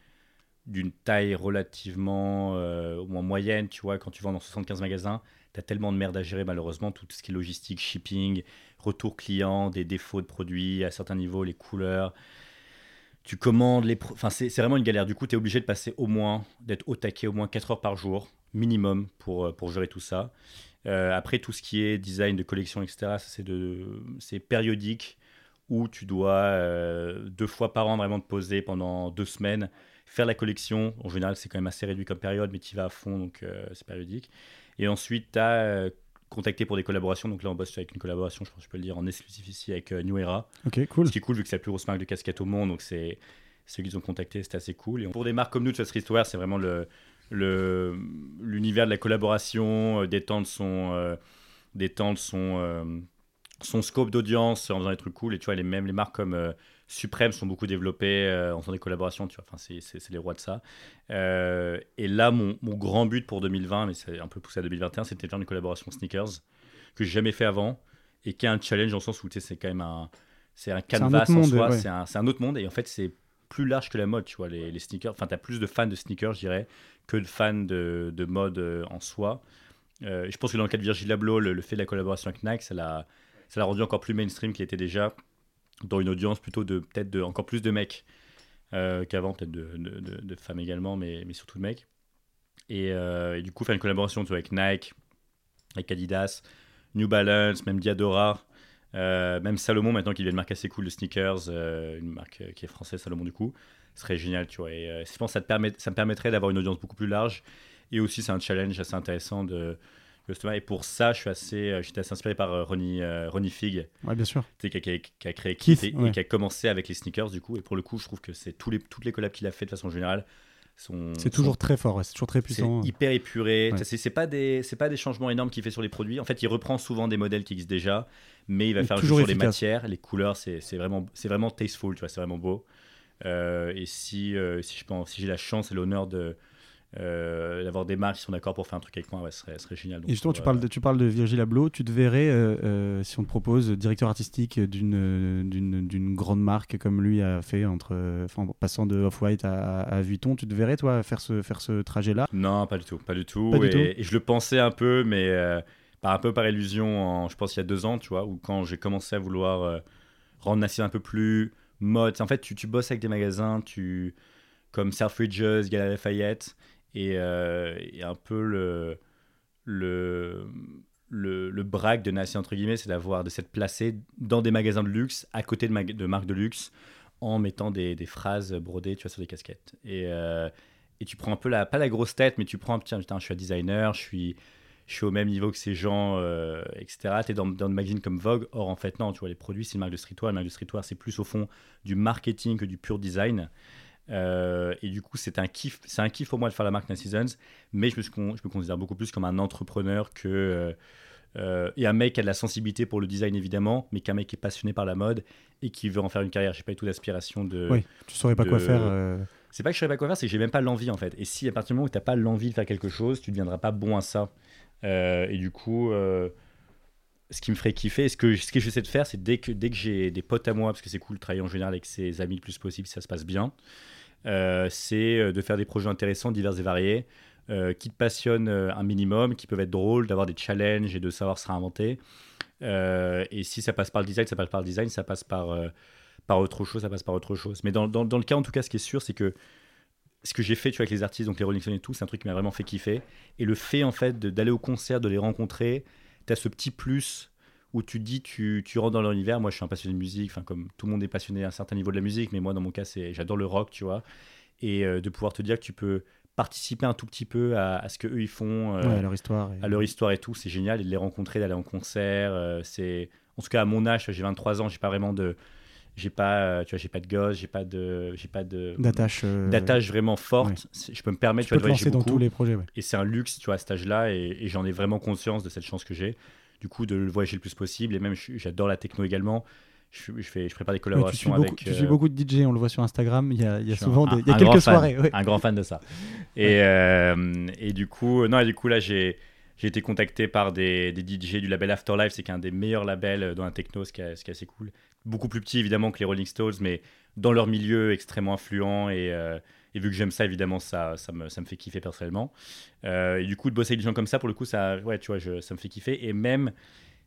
[SPEAKER 2] d'une taille relativement euh, au moins moyenne, tu vois, quand tu vends dans 75 magasins, tu as tellement de merde à gérer, malheureusement, tout ce qui est logistique, shipping, retour client, des défauts de produits à certains niveaux, les couleurs. Tu commandes les. Enfin, c'est c'est vraiment une galère. Du coup, tu es obligé de passer au moins, d'être au taquet au moins 4 heures par jour, minimum, pour, euh, pour gérer tout ça. Euh, après, tout ce qui est design de collection, etc., c'est c'est périodique où tu dois euh, deux fois par an vraiment te poser pendant deux semaines, faire la collection. En général, c'est quand même assez réduit comme période, mais tu y vas à fond, donc euh, c'est périodique. Et ensuite, tu as contacté pour des collaborations. Donc là, on bosse avec une collaboration, je pense que je peux le dire, en exclusif ici avec New Era.
[SPEAKER 1] Ok, cool.
[SPEAKER 2] Ce qui est cool vu que c'est la plus grosse marque de casquette au monde, donc c'est ceux qu'ils ont contacté, c'était assez cool. Et pour des marques comme nous, de Streetwear, c'est vraiment le- l'univers de la collaboration, euh, d'étendre son euh, d'étendre son euh, son scope d'audience en faisant des trucs cool. Et tu vois, les mêmes les marques comme Supreme sont beaucoup développées en faisant des collaborations. Tu vois, enfin c'est les rois de ça. Et là, mon, mon grand but pour 2020, mais c'est un peu poussé à 2021, c'était de faire une collaboration sneakers que j'ai jamais fait avant et qui est un challenge dans le sens où tu sais, c'est quand même un c'est un
[SPEAKER 1] un
[SPEAKER 2] canvas
[SPEAKER 1] autre
[SPEAKER 2] en soi,
[SPEAKER 1] ouais.
[SPEAKER 2] c'est un, un autre monde et en fait c'est plus large que la mode, tu vois, les, les sneakers. Enfin, tu as plus de fans de sneakers, je dirais, que de fans de, de mode euh, en soi. Euh, je pense que dans le cas de Virgil Abloh, le, le fait de la collaboration avec Nike, ça l'a ça l'a rendu encore plus mainstream qu'il était déjà dans une audience plutôt de peut-être de encore plus de mecs euh, qu'avant, peut-être de, de, de- de femmes également, mais, mais surtout de mecs. Et, euh, et du coup, faire une collaboration tu vois, avec Nike, avec Adidas, New Balance, même Diadora, euh, même Salomon maintenant qui devient une marque assez cool de sneakers, euh, une marque euh, qui est française, Salomon du coup, ce serait génial, tu vois. Et euh, je pense que ça, te permet, ça me permettrait d'avoir une audience beaucoup plus large. Et aussi, c'est un challenge assez intéressant de justement. Et pour ça, je suis assez, j'étais assez inspiré par Ronnie, Ronnie Fig,
[SPEAKER 1] Ouais, bien sûr.
[SPEAKER 2] qui, a, qui a- qui a créé
[SPEAKER 1] Keith,
[SPEAKER 2] Keith et,
[SPEAKER 1] ouais.
[SPEAKER 2] et qui a commencé avec les sneakers du coup. Et pour le coup, je trouve que c'est tous les, toutes les collabs qu'il a fait de façon générale
[SPEAKER 1] C'est toujours très fort, c'est toujours très
[SPEAKER 2] c'est
[SPEAKER 1] puissant.
[SPEAKER 2] hyper épuré.
[SPEAKER 1] Ouais.
[SPEAKER 2] C'est c'est pas des c'est pas des changements énormes qu'il fait sur les produits. En fait, il reprend souvent des modèles qui existent déjà, mais il va faire
[SPEAKER 1] toujours
[SPEAKER 2] sur les matières, les couleurs. C'est c'est vraiment c'est vraiment tasteful, tu vois. C'est vraiment beau. Euh, et si euh, si je pense si j'ai la chance et l'honneur de euh, d'avoir des marques qui sont d'accord pour faire un truc avec moi, ouais, ce serait, génial. Donc,
[SPEAKER 1] Et justement, tu
[SPEAKER 2] euh,
[SPEAKER 1] parles, de, tu parles de Virgil Abloh. Tu te verrais, euh, euh, si on te propose, directeur artistique d'une, d'une, d'une grande marque comme lui a fait, entre, enfin, en passant de Off-White à, à Vuitton, tu te verrais, toi, faire ce, faire ce trajet-là?
[SPEAKER 2] Non, pas du tout, pas du tout.
[SPEAKER 1] Pas du
[SPEAKER 2] et,
[SPEAKER 1] tout.
[SPEAKER 2] et je le pensais un peu, mais euh, par un peu par illusion, en, je pense il y a deux ans, tu vois, où quand j'ai commencé à vouloir rendre Nassim un peu plus mode. En fait, tu, tu bosses avec des magasins, tu comme Selfridges, Galeries Lafayette, et, euh, et un peu le le le, le brag de Nassim entre guillemets, c'est d'avoir de s'être placé dans des magasins de luxe, à côté de, de marques de luxe, en mettant des, des phrases brodées, tu vois, sur des casquettes. Et euh, et tu prends un peu la pas la grosse tête mais tu prends tiens putain, je suis un designer je suis je suis au même niveau que ces gens euh, etc tu es dans, dans le magazine comme Vogue. Or en fait non tu vois les produits c'est une marque de streetwear. Une marque de streetwear c'est plus au fond du marketing que du pur design Euh, et du coup c'est un kiff c'est un kiff pour moi de faire la marque Nice Seasons mais je me, suis je me considère beaucoup plus comme un entrepreneur que euh, et un mec qui a de la sensibilité pour le design évidemment mais qu'un mec qui est passionné par la mode et qui veut en faire une carrière j'ai pas du tout d'aspiration de
[SPEAKER 1] Oui, tu saurais pas quoi faire. euh,
[SPEAKER 2] c'est pas que je savais pas quoi faire, c'est que j'ai même pas l'envie en fait. Et si à partir du moment où t'as pas l'envie de faire quelque chose, tu ne deviendras pas bon à ça. Euh, et du coup, ce qui me ferait kiffer, ce que, ce que j'essaie de faire, c'est dès que, dès que j'ai des potes à moi, parce que c'est cool de travailler en général avec ses amis le plus possible, si ça se passe bien, c'est euh, de faire des projets intéressants, divers et variés, euh, qui te passionnent euh, un minimum, qui peuvent être drôles, d'avoir des challenges et de savoir se réinventer. Euh, et si ça passe par le design, ça passe par le design, ça passe par, euh, par autre chose, ça passe par autre chose. Mais dans, dans, le cas, en tout cas, ce qui est sûr, c'est que ce que j'ai fait tu avec les artistes, donc les Rolling Stones et tout, c'est un truc qui m'a vraiment fait kiffer. Et le fait, en fait, d'aller au concert, de les rencontrer, tu as ce petit plus où tu dis, tu, tu rentres dans leur univers. Moi, je suis un passionné de musique, enfin, comme tout le monde est passionné à un certain niveau de la musique, mais moi, dans mon cas, c'est j'adore le rock, tu vois. Et euh, de pouvoir te dire que tu peux participer un tout petit peu à, à ce que eux ils font, euh,
[SPEAKER 1] Ouais, à leur histoire. et-
[SPEAKER 2] à leur histoire et tout, c'est génial. Et de les rencontrer, d'aller en concert, euh, c'est. En tout cas, à mon âge, j'ai 23 ans, j'ai pas vraiment de. J'ai pas, tu vois, j'ai pas de gosse, j'ai pas de, j'ai pas de
[SPEAKER 1] D'attache. euh,
[SPEAKER 2] d'attache vraiment forte.
[SPEAKER 1] ouais.
[SPEAKER 2] Je peux me permettre,
[SPEAKER 1] Tu
[SPEAKER 2] tu
[SPEAKER 1] peux
[SPEAKER 2] vois,
[SPEAKER 1] te lancer dans
[SPEAKER 2] beaucoup.
[SPEAKER 1] tous les projets. ouais.
[SPEAKER 2] Et c'est un luxe, tu vois, à cet âge-là, et, et j'en ai vraiment conscience de cette chance que j'ai. Du coup, de le voyager le plus possible. Et même, j'adore la techno également. Je, je fais, je prépare des
[SPEAKER 1] Ouais, tu,
[SPEAKER 2] collaborations
[SPEAKER 1] beaucoup,
[SPEAKER 2] avec.
[SPEAKER 1] tu suis
[SPEAKER 2] euh,
[SPEAKER 1] beaucoup de DJ, on le voit sur Instagram. Il y a, il y a souvent
[SPEAKER 2] un-
[SPEAKER 1] des, il y a quelques
[SPEAKER 2] fan,
[SPEAKER 1] soirées. ouais.
[SPEAKER 2] Un grand fan de ça. Et, euh, et du coup, non, et du coup là, j'ai j'ai été contacté par des, des DJ du label Afterlife, c'est qu'un des meilleurs labels euh, dans la techno, ce qui, est, ce qui est assez cool. Beaucoup plus petit évidemment que les Rolling Stones, mais dans leur milieu extrêmement influent. Et, euh, et vu que j'aime ça, évidemment, ça, ça, me, ça me fait kiffer personnellement. Euh, et du coup, de bosser avec des gens comme ça, pour le coup, ça, ouais, tu vois, je- ça me fait kiffer. Et même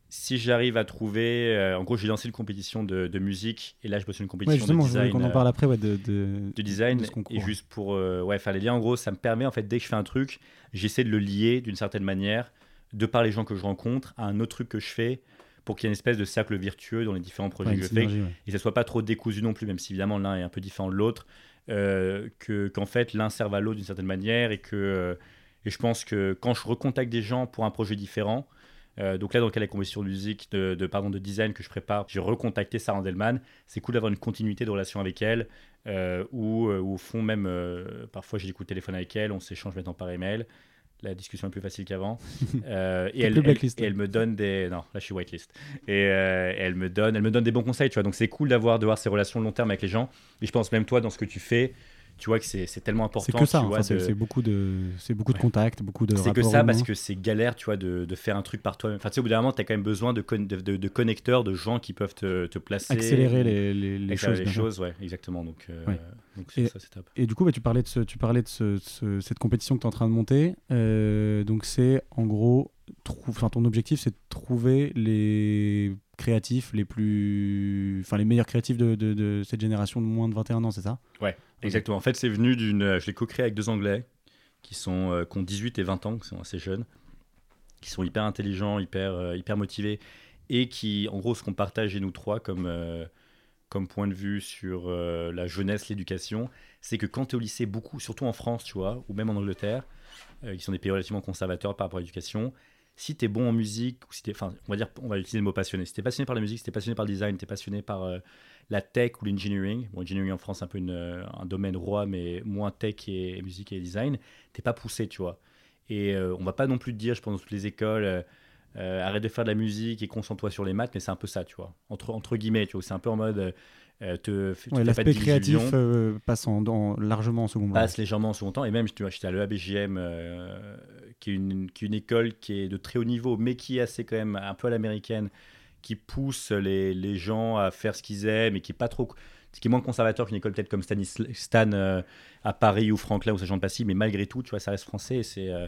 [SPEAKER 2] si j'arrive à trouver, euh, en gros, j'ai lancé une compétition de, de musique, et là, je bosse une
[SPEAKER 1] Ouais,
[SPEAKER 2] compétition
[SPEAKER 1] justement,
[SPEAKER 2] de
[SPEAKER 1] je
[SPEAKER 2] design.
[SPEAKER 1] qu'on en parle après ouais, de, de,
[SPEAKER 2] de design
[SPEAKER 1] de
[SPEAKER 2] et
[SPEAKER 1] ouais.
[SPEAKER 2] juste pour euh, ouais faire les liens en gros ça me permet en fait dès que je fais un truc j'essaie de le lier d'une certaine manière de par les gens que je rencontre à un autre truc que je fais pour qu'il y ait une espèce de cercle vertueux dans les différents projets
[SPEAKER 1] Ouais,
[SPEAKER 2] que je fais
[SPEAKER 1] ouais.
[SPEAKER 2] et que ça soit pas trop décousu non plus même si évidemment l'un est un peu différent de l'autre que qu'en fait l'un serve à l'autre d'une certaine manière et que euh, et je pense que quand je recontacte des gens pour un projet différent euh, donc là, dans le cas de la compétition de musique, de, de, pardon, de design que je prépare, j'ai recontacté Sarah Andelman. C'est cool d'avoir une continuité de relation avec elle, euh, euh, où au fond même, euh, parfois j'ai des coups de téléphone avec elle, on s'échange maintenant par email. La discussion est plus facile qu'avant. Euh, et, elle me donne des... Non, là je suis whitelist. Et euh, elle, me donne, elle me donne des bons conseils, tu vois. Donc c'est cool d'avoir de voir ces relations long terme avec les gens. Et je pense même toi, dans ce que tu fais, tu vois que c'est tellement important.
[SPEAKER 1] C'est que ça, enfin,
[SPEAKER 2] de-
[SPEAKER 1] c'est beaucoup de, c'est beaucoup de
[SPEAKER 2] Ouais.
[SPEAKER 1] contacts, beaucoup de
[SPEAKER 2] c'est que ça, parce que c'est galère, tu vois, de, de faire un truc par toi-même. Enfin, tu sais, au bout d'un moment, tu as quand même besoin de, con- de, connecteurs, de gens qui peuvent te, te placer.
[SPEAKER 1] accélérer les, les, les choses.
[SPEAKER 2] les choses, ouais, exactement. Donc, euh,
[SPEAKER 1] Ouais.
[SPEAKER 2] donc
[SPEAKER 1] Et-
[SPEAKER 2] ça, c'est top.
[SPEAKER 1] Et du coup, bah, tu parlais de, ce, tu parlais de ce- ce- cette compétition que tu es en train de monter. Euh, donc, c'est en gros, enfin, ton objectif, c'est de trouver les créatifs les plus. Enfin, les meilleurs créatifs de, cette génération de moins de 21 ans, c'est ça?
[SPEAKER 2] Exactement. En fait, c'est venu d'une. euh, Je l'ai co-créé avec deux Anglais qui, sont, euh, qui ont 18 et 20 ans, qui sont assez jeunes, qui sont hyper intelligents, hyper, euh, hyper motivés, et qui, en gros, ce qu'on partage, nous trois, comme, comme point de vue sur la jeunesse, l'éducation, c'est que quand tu es au lycée, beaucoup, surtout en France, tu vois, ou même en Angleterre, qui sont des pays relativement conservateurs par rapport à l'éducation, si tu es bon en musique, si enfin, on va dire, on va utiliser le mot passionné. Si tu es passionné par la musique, si tu es passionné par le design, tu es passionné par la tech ou l'engineering, bon, engineering en France, un peu une, euh, un domaine roi, mais moins tech et, et musique et design, t'es pas poussé, tu vois. Et euh, on va pas non plus te dire, je pense, dans toutes les écoles, euh, arrête de faire de la musique et concentre-toi sur les maths, mais c'est un peu ça, tu vois. Entre, entre guillemets, tu vois, c'est un peu en mode, euh, te, te
[SPEAKER 1] Ouais, L'aspect créatif euh, passe en, dans- largement en second plan.
[SPEAKER 2] passe légèrement en second temps. Et même, tu vois, j'étais à l'EABGM, euh, qui, est une, qui est une école qui est de très haut niveau, mais qui est assez quand même un peu à l'américaine, qui pousse les, les gens à faire ce qu'ils aiment et qui est pas trop. Ce qui est moins conservateur qu'une école peut-être comme Stanis, Stan euh, à Paris ou Franklin ou Saint-Jean de Passy, mais malgré tout, tu vois, ça reste français et c'est. euh,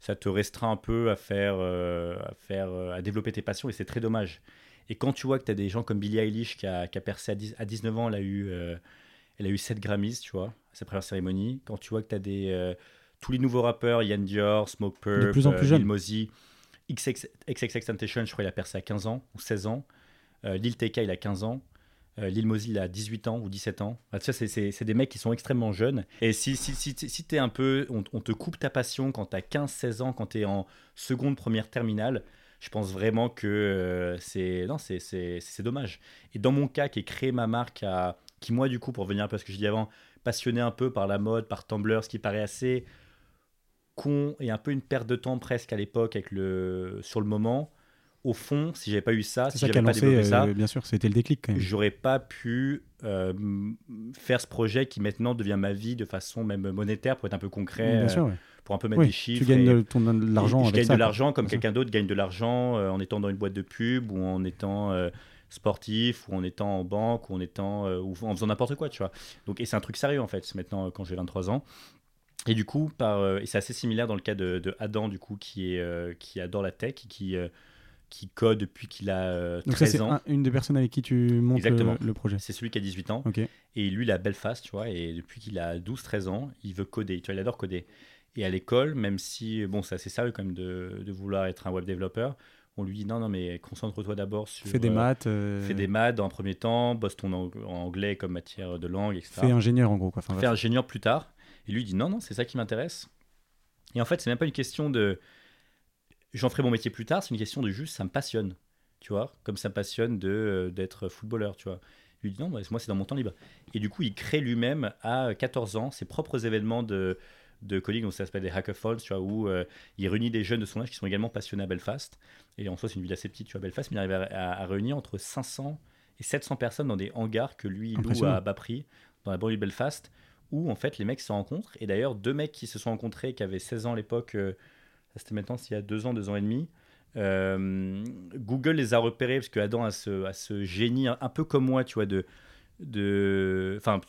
[SPEAKER 2] ça te restreint un peu à faire, euh, à faire, à développer tes passions et c'est très dommage. Et quand tu vois que tu as des gens comme Billie Eilish qui a, qui a percé à, 10 à 19 ans, elle a eu, elle a eu 7 Grammys, tu vois, à sa première cérémonie. Quand tu vois que tu as des, tous les nouveaux rappeurs, Yann Dior, Smoke Purp,
[SPEAKER 1] De plus en plus jeunes.
[SPEAKER 2] Lil Mosey, XX je crois il a percé à 15 ans ou 16 ans. Euh, Lil TK, il a 15 ans. Euh, Lil il a 18 ans ou 17 ans. Bah, tu c'est- des mecs qui sont extrêmement jeunes. Et si, si, si, si t'es un peu. On, te coupe ta passion quand t'as 15-16 ans, quand t'es en seconde, première, terminale, je pense vraiment que euh, c'est. Non, c'est- dommage. Et dans mon cas, qui est créé ma marque, qui moi, du coup, pour revenir un peu à ce que je dis avant, passionné un peu par la mode, par Tumblr, ce qui paraît assez con et un peu une perte de temps presque à l'époque avec le sur le moment. Au fond, si j'avais pas eu ça, si j'avais pas développé ça,
[SPEAKER 1] euh, bien sûr, c'était le déclic quand même.
[SPEAKER 2] j'aurais pas pu euh, faire ce projet qui maintenant devient ma vie de façon même monétaire pour être un peu concret,
[SPEAKER 1] bien
[SPEAKER 2] euh,
[SPEAKER 1] sûr, ouais.
[SPEAKER 2] pour un peu mettre
[SPEAKER 1] Oui,
[SPEAKER 2] des chiffres.
[SPEAKER 1] tu gagnes
[SPEAKER 2] et-
[SPEAKER 1] de, ton, de l'argent
[SPEAKER 2] je gagne
[SPEAKER 1] ça.
[SPEAKER 2] de l'argent comme quelqu'un d'autre gagne de l'argent en étant dans une boîte de pub ou en étant sportif ou en étant en banque ou en étant ou en faisant n'importe quoi, tu vois. Donc et c'est un truc sérieux en fait, maintenant quand j'ai 23 ans. Et du coup, par, euh, et c'est assez similaire dans le cas de, de Adam, du coup, qui, est, euh, qui adore la tech, qui, euh, qui code depuis qu'il a euh,
[SPEAKER 1] Donc ça,
[SPEAKER 2] 13
[SPEAKER 1] c'est
[SPEAKER 2] ans.
[SPEAKER 1] un- une des personnes avec qui tu montes le,
[SPEAKER 2] Exactement.
[SPEAKER 1] le projet.
[SPEAKER 2] C'est celui qui a 18 ans. Et lui, il a Belfast, tu vois, et depuis qu'il a 12-13 ans, il veut coder, tu vois, il adore coder. Et à l'école, même si, bon, c'est assez sérieux quand même de, de vouloir être un web développeur, on lui dit non, non, mais concentre-toi d'abord sur.
[SPEAKER 1] Fais des maths. euh,
[SPEAKER 2] Fais des maths dans un premier temps, bosse ton ang- en anglais comme matière de langue, etc.
[SPEAKER 1] Fais ingénieur en gros. Quoi. Enfin,
[SPEAKER 2] Fais
[SPEAKER 1] bref.
[SPEAKER 2] ingénieur plus tard. Et lui dit non, non, c'est ça qui m'intéresse. Et en fait, c'est même pas une question de j'en ferai mon métier plus tard, c'est une question de juste ça me passionne. Tu vois, comme ça me passionne de, euh, d'être footballeur, tu vois. Il lui dit non, moi moi, c'est dans mon temps libre. Et du coup, il crée lui-même à 14 ans ses propres événements de, de coding, donc ça s'appelle des hackathons, tu vois, où euh, il réunit des jeunes de son âge qui sont également passionnés à Belfast. Et en soi, c'est une ville assez petite, tu vois, Belfast, mais il arrive à, à- à réunir entre 500 et 700 personnes dans des hangars que lui il loue à bas prix dans la banlieue de Belfast, où en fait les mecs se rencontrent. Et d'ailleurs, deux mecs qui se sont rencontrés, qui avaient 16 ans à l'époque, euh, c'était maintenant il y a deux ans, deux ans et demi. euh, Google les a repérés parce que Adam a ce, génie un, peu comme moi, tu vois, de de enfin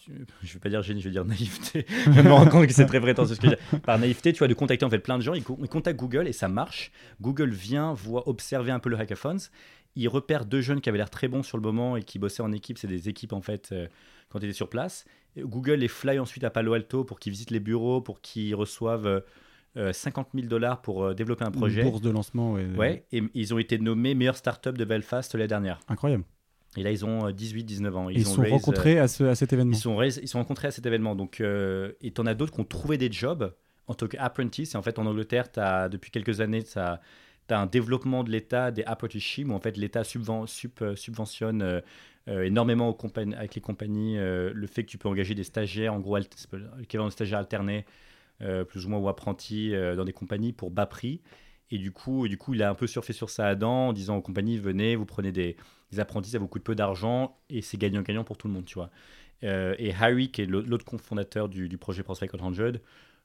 [SPEAKER 2] je vais pas dire génie je vais dire naïveté je me rends compte que c'est très prétentieux ce que je dis. par naïveté tu vois de contacter en fait plein de gens il, co- il contacte Google et ça marche Google vient voit observer un peu le hackathons il repère deux jeunes qui avaient l'air très bons sur le moment et qui bossaient en équipe c'est des équipes en fait euh, quand ils étaient sur place Google les fly ensuite à Palo Alto pour qu'ils visitent les bureaux pour qu'ils reçoivent euh, euh, 50 000 dollars pour euh, développer un
[SPEAKER 1] Une
[SPEAKER 2] projet
[SPEAKER 1] bourse de lancement. Ouais.
[SPEAKER 2] ouais et ils ont été nommés meilleure startup de Belfast l'année dernière
[SPEAKER 1] Incroyable.
[SPEAKER 2] et là ils ont 18-19 ans
[SPEAKER 1] Ils,
[SPEAKER 2] ont
[SPEAKER 1] se sont
[SPEAKER 2] raise, euh,
[SPEAKER 1] rencontrés à, ce, à cet événement.
[SPEAKER 2] ils sont, ils sont rencontrés à cet événement. Donc, euh, et tu en as d'autres qui ont trouvé des jobs en tant qu'apprentice. Et en fait, en Angleterre, as, depuis quelques années, tu as, un développement de l'État des apprenticeships où en fait l'État subven- euh, subventionne euh, euh, énormément aux compagnies- avec les compagnies euh, le fait que tu peux engager des stagiaires, en gros, l'équivalent de stagiaires alternés, euh, plus ou moins, ou apprentis euh, dans des compagnies pour bas prix. Et du coup, du coup, il a un peu surfé sur ça Adam en disant aux compagnies venez, vous prenez des, apprentis, ça vous coûte peu d'argent et c'est gagnant-gagnant pour tout le monde, tu vois. Euh, et Harry, qui est l'au- l'autre cofondateur du, projet Prospect 100,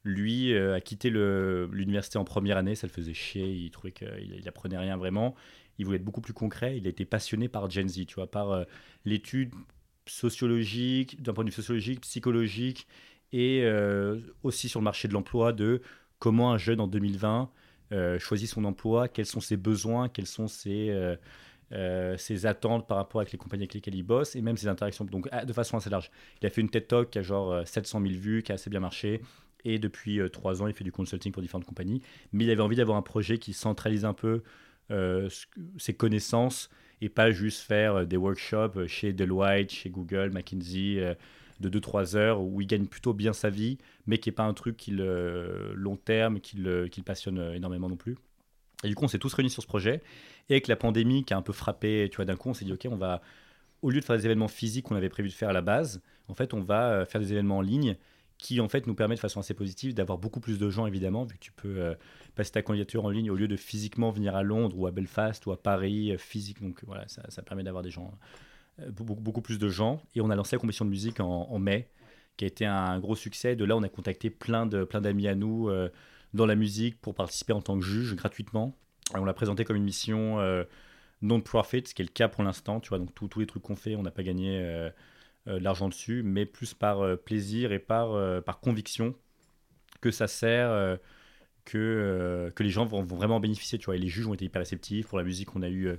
[SPEAKER 2] lui euh, a quitté l'université en première année, ça le faisait chier, il trouvait qu'il il apprenait rien vraiment. Il voulait être beaucoup plus concret, il a été passionné par Gen Z, tu vois, par euh, l'étude sociologique, d'un point de vue sociologique, psychologique, et euh, aussi sur le marché de l'emploi, de comment un jeune en 2020 euh, choisit son emploi, quels sont ses besoins, quelles sont ses, ses attentes par rapport avec les compagnies avec lesquelles il bosse, et même ses interactions, donc ah, de façon assez large. Il a fait une TED Talk qui a genre euh, 700 000 vues, qui a assez bien marché, et depuis trois ans, il fait du consulting pour différentes compagnies, mais il avait envie d'avoir un projet qui centralise un peu ses connaissances, et pas juste faire euh, des workshops euh, chez Deloitte, chez Google, McKinsey, euh, de 2-3 heures où il gagne plutôt bien sa vie, mais qui n'est pas un truc qui le long terme, qui le, qui le passionne euh, énormément non plus. Et du coup, on s'est tous réunis sur ce projet. Et avec la pandémie qui a un peu frappé, tu vois, d'un coup, on s'est dit, OK, on va, au lieu de faire des événements physiques qu'on avait prévu de faire à la base, en fait, on va euh, faire des événements en ligne qui, en fait, nous permettent de façon assez positive d'avoir beaucoup plus de gens, évidemment, vu que tu peux euh, passer ta candidature en ligne au lieu de physiquement venir à Londres ou à Belfast ou à Paris, euh, physique. Donc, voilà, ça, ça permet d'avoir des gens, euh, beaucoup, beaucoup plus de gens. Et on a lancé la compétition de musique en, mai, qui a été un gros succès. De là, on a contacté plein de plein d'amis à nous euh, dans la musique pour participer en tant que juge gratuitement. On l'a présenté comme une mission non-profit, ce qui est le cas pour l'instant. Tu vois, donc tous les trucs qu'on fait, on n'a pas gagné de l'argent dessus, mais plus par euh, plaisir et par, euh, par conviction que ça sert, euh, que, euh, que les gens vont, vont vraiment en bénéficier. Tu vois, et les juges ont été hyper réceptifs. Pour la musique, on a eu euh,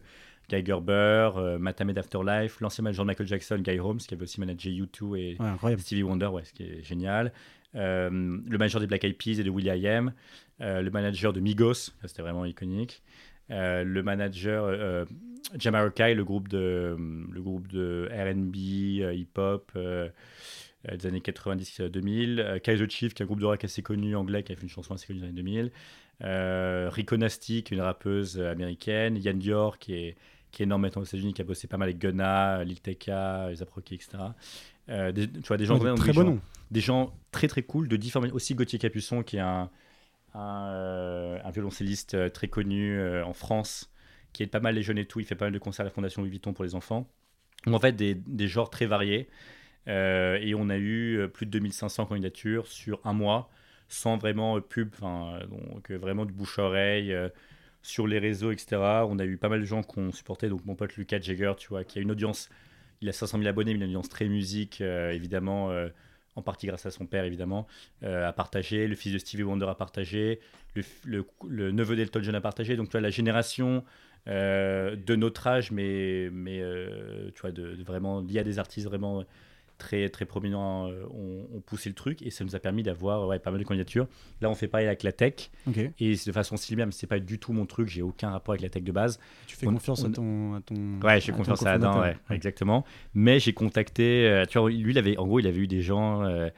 [SPEAKER 2] Guy Gerber, euh, Matt Ahmed Afterlife, l'ancien manager de Michael Jackson, Guy Holmes, qui avait aussi managé U2 et,
[SPEAKER 1] Ouais.
[SPEAKER 2] Stevie Wonder, ouais, ce qui est génial. Euh, le manager des Black Eyed Peas et de Will.i.am. Euh, le manager de Migos, c'était vraiment iconique. Euh, le manager euh, Jamiroquai, le groupe de, le groupe de R&B, euh, hip-hop euh, euh, des années 90-2000. Euh, Kaiser Chief, qui est un groupe de rock assez connu anglais, qui a fait une chanson assez connue dans les années 2000. Euh, Rico Nasty, qui est une rappeuse euh, américaine. Yann Dior, qui est, qui est énorme maintenant aux États-Unis, qui a bossé pas mal avec Gunna, Lil Tecca, les Aproki, etc. Euh, des, tu vois, des gens,
[SPEAKER 1] Ouais, très bon
[SPEAKER 2] gens- des gens très très cool, de différents. Aussi Gauthier Capuçon, qui est un, un, euh, un violoncelliste euh, très connu euh, en France, qui aide pas mal les jeunes et tout. Il fait pas mal de concerts à la Fondation Louis Vuitton pour les enfants. Donc en fait, des, des genres très variés. Et on a eu plus de 2500 candidatures sur un mois, sans vraiment pub, donc vraiment du bouche à oreille. euh, sur les réseaux, etc. On a eu pas mal de gens qu'on supportait. Donc, mon pote Lucas Jagger, tu vois, qui a une audience, il a 500 000 abonnés, mais une audience très musique, évidemment, en partie grâce à son père, évidemment, euh, a partagé. Le fils de Stevie Wonder a partagé. Le, le- neveu d'Elton John a partagé. Donc, tu vois, la génération euh, de notre âge, mais, mais euh, tu vois, de, vraiment, y a des artistes vraiment très, très prominents euh, ont, ont poussé le truc et ça nous a permis d'avoir ouais, pas mal de candidatures. Là, on fait pareil avec la tech
[SPEAKER 1] Ok.
[SPEAKER 2] et c'est de façon similaire, mais c'est pas du tout mon truc. J'ai aucun rapport avec la tech de base.
[SPEAKER 1] Tu fais
[SPEAKER 2] On-
[SPEAKER 1] confiance
[SPEAKER 2] on-
[SPEAKER 1] à ton. À ton
[SPEAKER 2] Ouais, j'ai confiance à Adam, ouais, exactement. Mais j'ai contacté, euh, tu vois, lui, il avait, en gros, il avait eu des gens euh,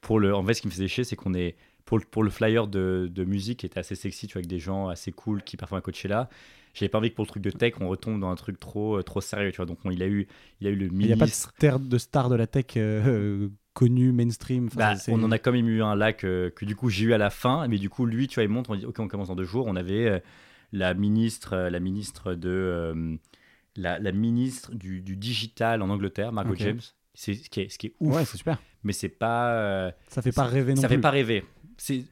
[SPEAKER 2] pour le. En fait, ce qui me faisait chier, c'est qu'on est pour le, pour le flyer de, de musique qui était assez sexy, tu vois, avec des gens assez cool qui performent à Coachella. J'avais pas envie que pour le truc de tech, on retombe dans un truc trop, euh, trop sérieux, tu vois. Donc, on- il a eu, il a eu le
[SPEAKER 1] Il n'y a pas de
[SPEAKER 2] ministre.
[SPEAKER 1] star de, star de la tech euh, connu, mainstream.
[SPEAKER 2] Bah, on en a quand même eu un là que, que du coup j'ai eu à la fin, mais du coup lui, tu vois, il montre, on dit ok, on commence dans deux jours. On avait euh, la ministre, euh, la ministre de euh, la, la ministre du, du digital en Angleterre, Margot. James. C'est ce qui est, ce qui est ouf,
[SPEAKER 1] Ouais, c'est super.
[SPEAKER 2] mais c'est pas, euh,
[SPEAKER 1] Ça fait pas rêver non
[SPEAKER 2] ça
[SPEAKER 1] plus.
[SPEAKER 2] fait pas rêver.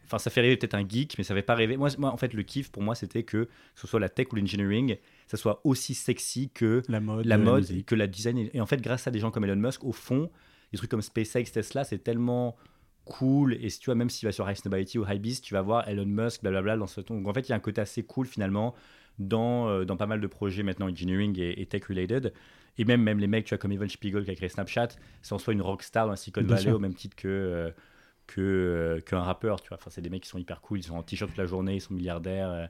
[SPEAKER 2] Enfin, ça fait rêver peut-être un geek, mais ça fait pas rêver. Moi, moi, en fait, le kiff pour moi, c'était que ce soit la tech ou l'engineering, ça soit aussi sexy que
[SPEAKER 1] La mode.
[SPEAKER 2] la
[SPEAKER 1] euh,
[SPEAKER 2] mode et que la design. Et en fait, grâce à des gens comme Elon Musk, au fond, des trucs comme SpaceX, Tesla, c'est tellement cool. Et si tu vois, même s'il va sur High ou Hypebeast, tu vas voir Elon Musk, blablabla, dans ce ton. Donc en fait, il y a un côté assez cool finalement dans, euh, dans pas mal de projets maintenant engineering et, et tech related. Et même, même les mecs, tu vois, comme Evan Spiegel qui a créé Snapchat, c'est en soi une rockstar dans la Silicon Valley au même titre que. euh, que euh, qu'un rappeur tu vois. Enfin c'est des mecs qui sont hyper cool ils sont en t-shirt toute la journée ils sont milliardaires euh,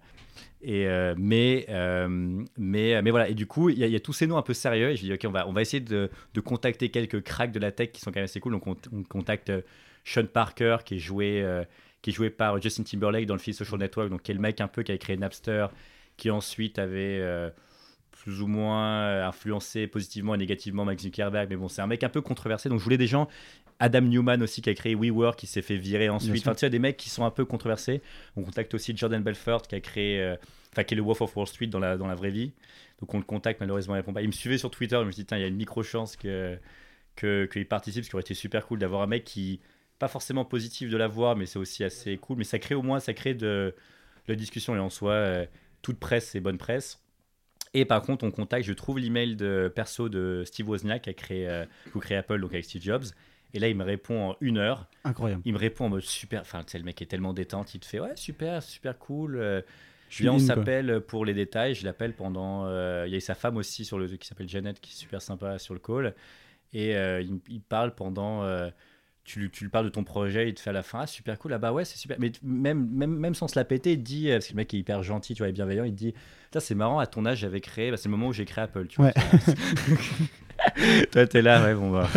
[SPEAKER 2] et euh, mais mais mais voilà. Et du coup il y, a- a tous ces noms un peu sérieux et je dis ok on va on va essayer de, de contacter quelques cracks de la tech qui sont quand même assez cool. Donc on, on contacte Sean Parker qui est joué qui est joué par Justin Timberlake dans le film Social Network donc qui est le mec un peu qui avait créé Napster qui ensuite avait plus ou moins euh, influencé positivement et négativement Max Zuckerberg mais bon c'est un mec un peu controversé donc je voulais des gens Adam Newman aussi qui a créé WeWork qui s'est fait virer ensuite enfin tu sais des mecs qui sont un peu controversés on contacte aussi Jordan Belfort qui a créé euh, enfin qui est le Wolf of Wall Street dans la, dans la vraie vie. Donc on le contacte, malheureusement il répond pas. Il me suivait sur Twitter, je me suis dit, tiens, il y a une micro-chance que, que, qu'il participe, ce qui aurait été super cool d'avoir un mec qui, pas forcément positif de l'avoir, mais c'est aussi assez cool. Mais ça crée au moins, ça crée de, de la discussion et en soi, euh, toute presse, c'est bonne presse. Et par contre, on contacte, je trouve l'email de perso de Steve Wozniak qui a créé, euh, qui a créé Apple, donc avec Steve Jobs. Et là, il me répond en une heure.
[SPEAKER 1] Incroyable.
[SPEAKER 2] Il me répond en mode super. Enfin, tu sais, le mec est tellement détente. Il te fait Ouais, super, super cool. euh,
[SPEAKER 1] Je
[SPEAKER 2] on s'appelle pour les détails. Je l'appelle pendant. euh, il y a sa femme aussi sur le qui s'appelle Janet, qui est super sympa sur le call. Et euh, il, il parle pendant. Tu, lui- tu lui parles de ton projet, il te fait à la fin Ah, super cool. Ah, bah ouais, c'est super. Mais même, même, même sans se la péter, il te dit. euh, Parce que le mec est hyper gentil, tu vois, et bienveillant. Il te dit c'est marrant, à ton âge, j'avais créé. bah, c'est le moment où j'ai créé Apple, tu vois. Toi, t'es là, ouais, bon, bah.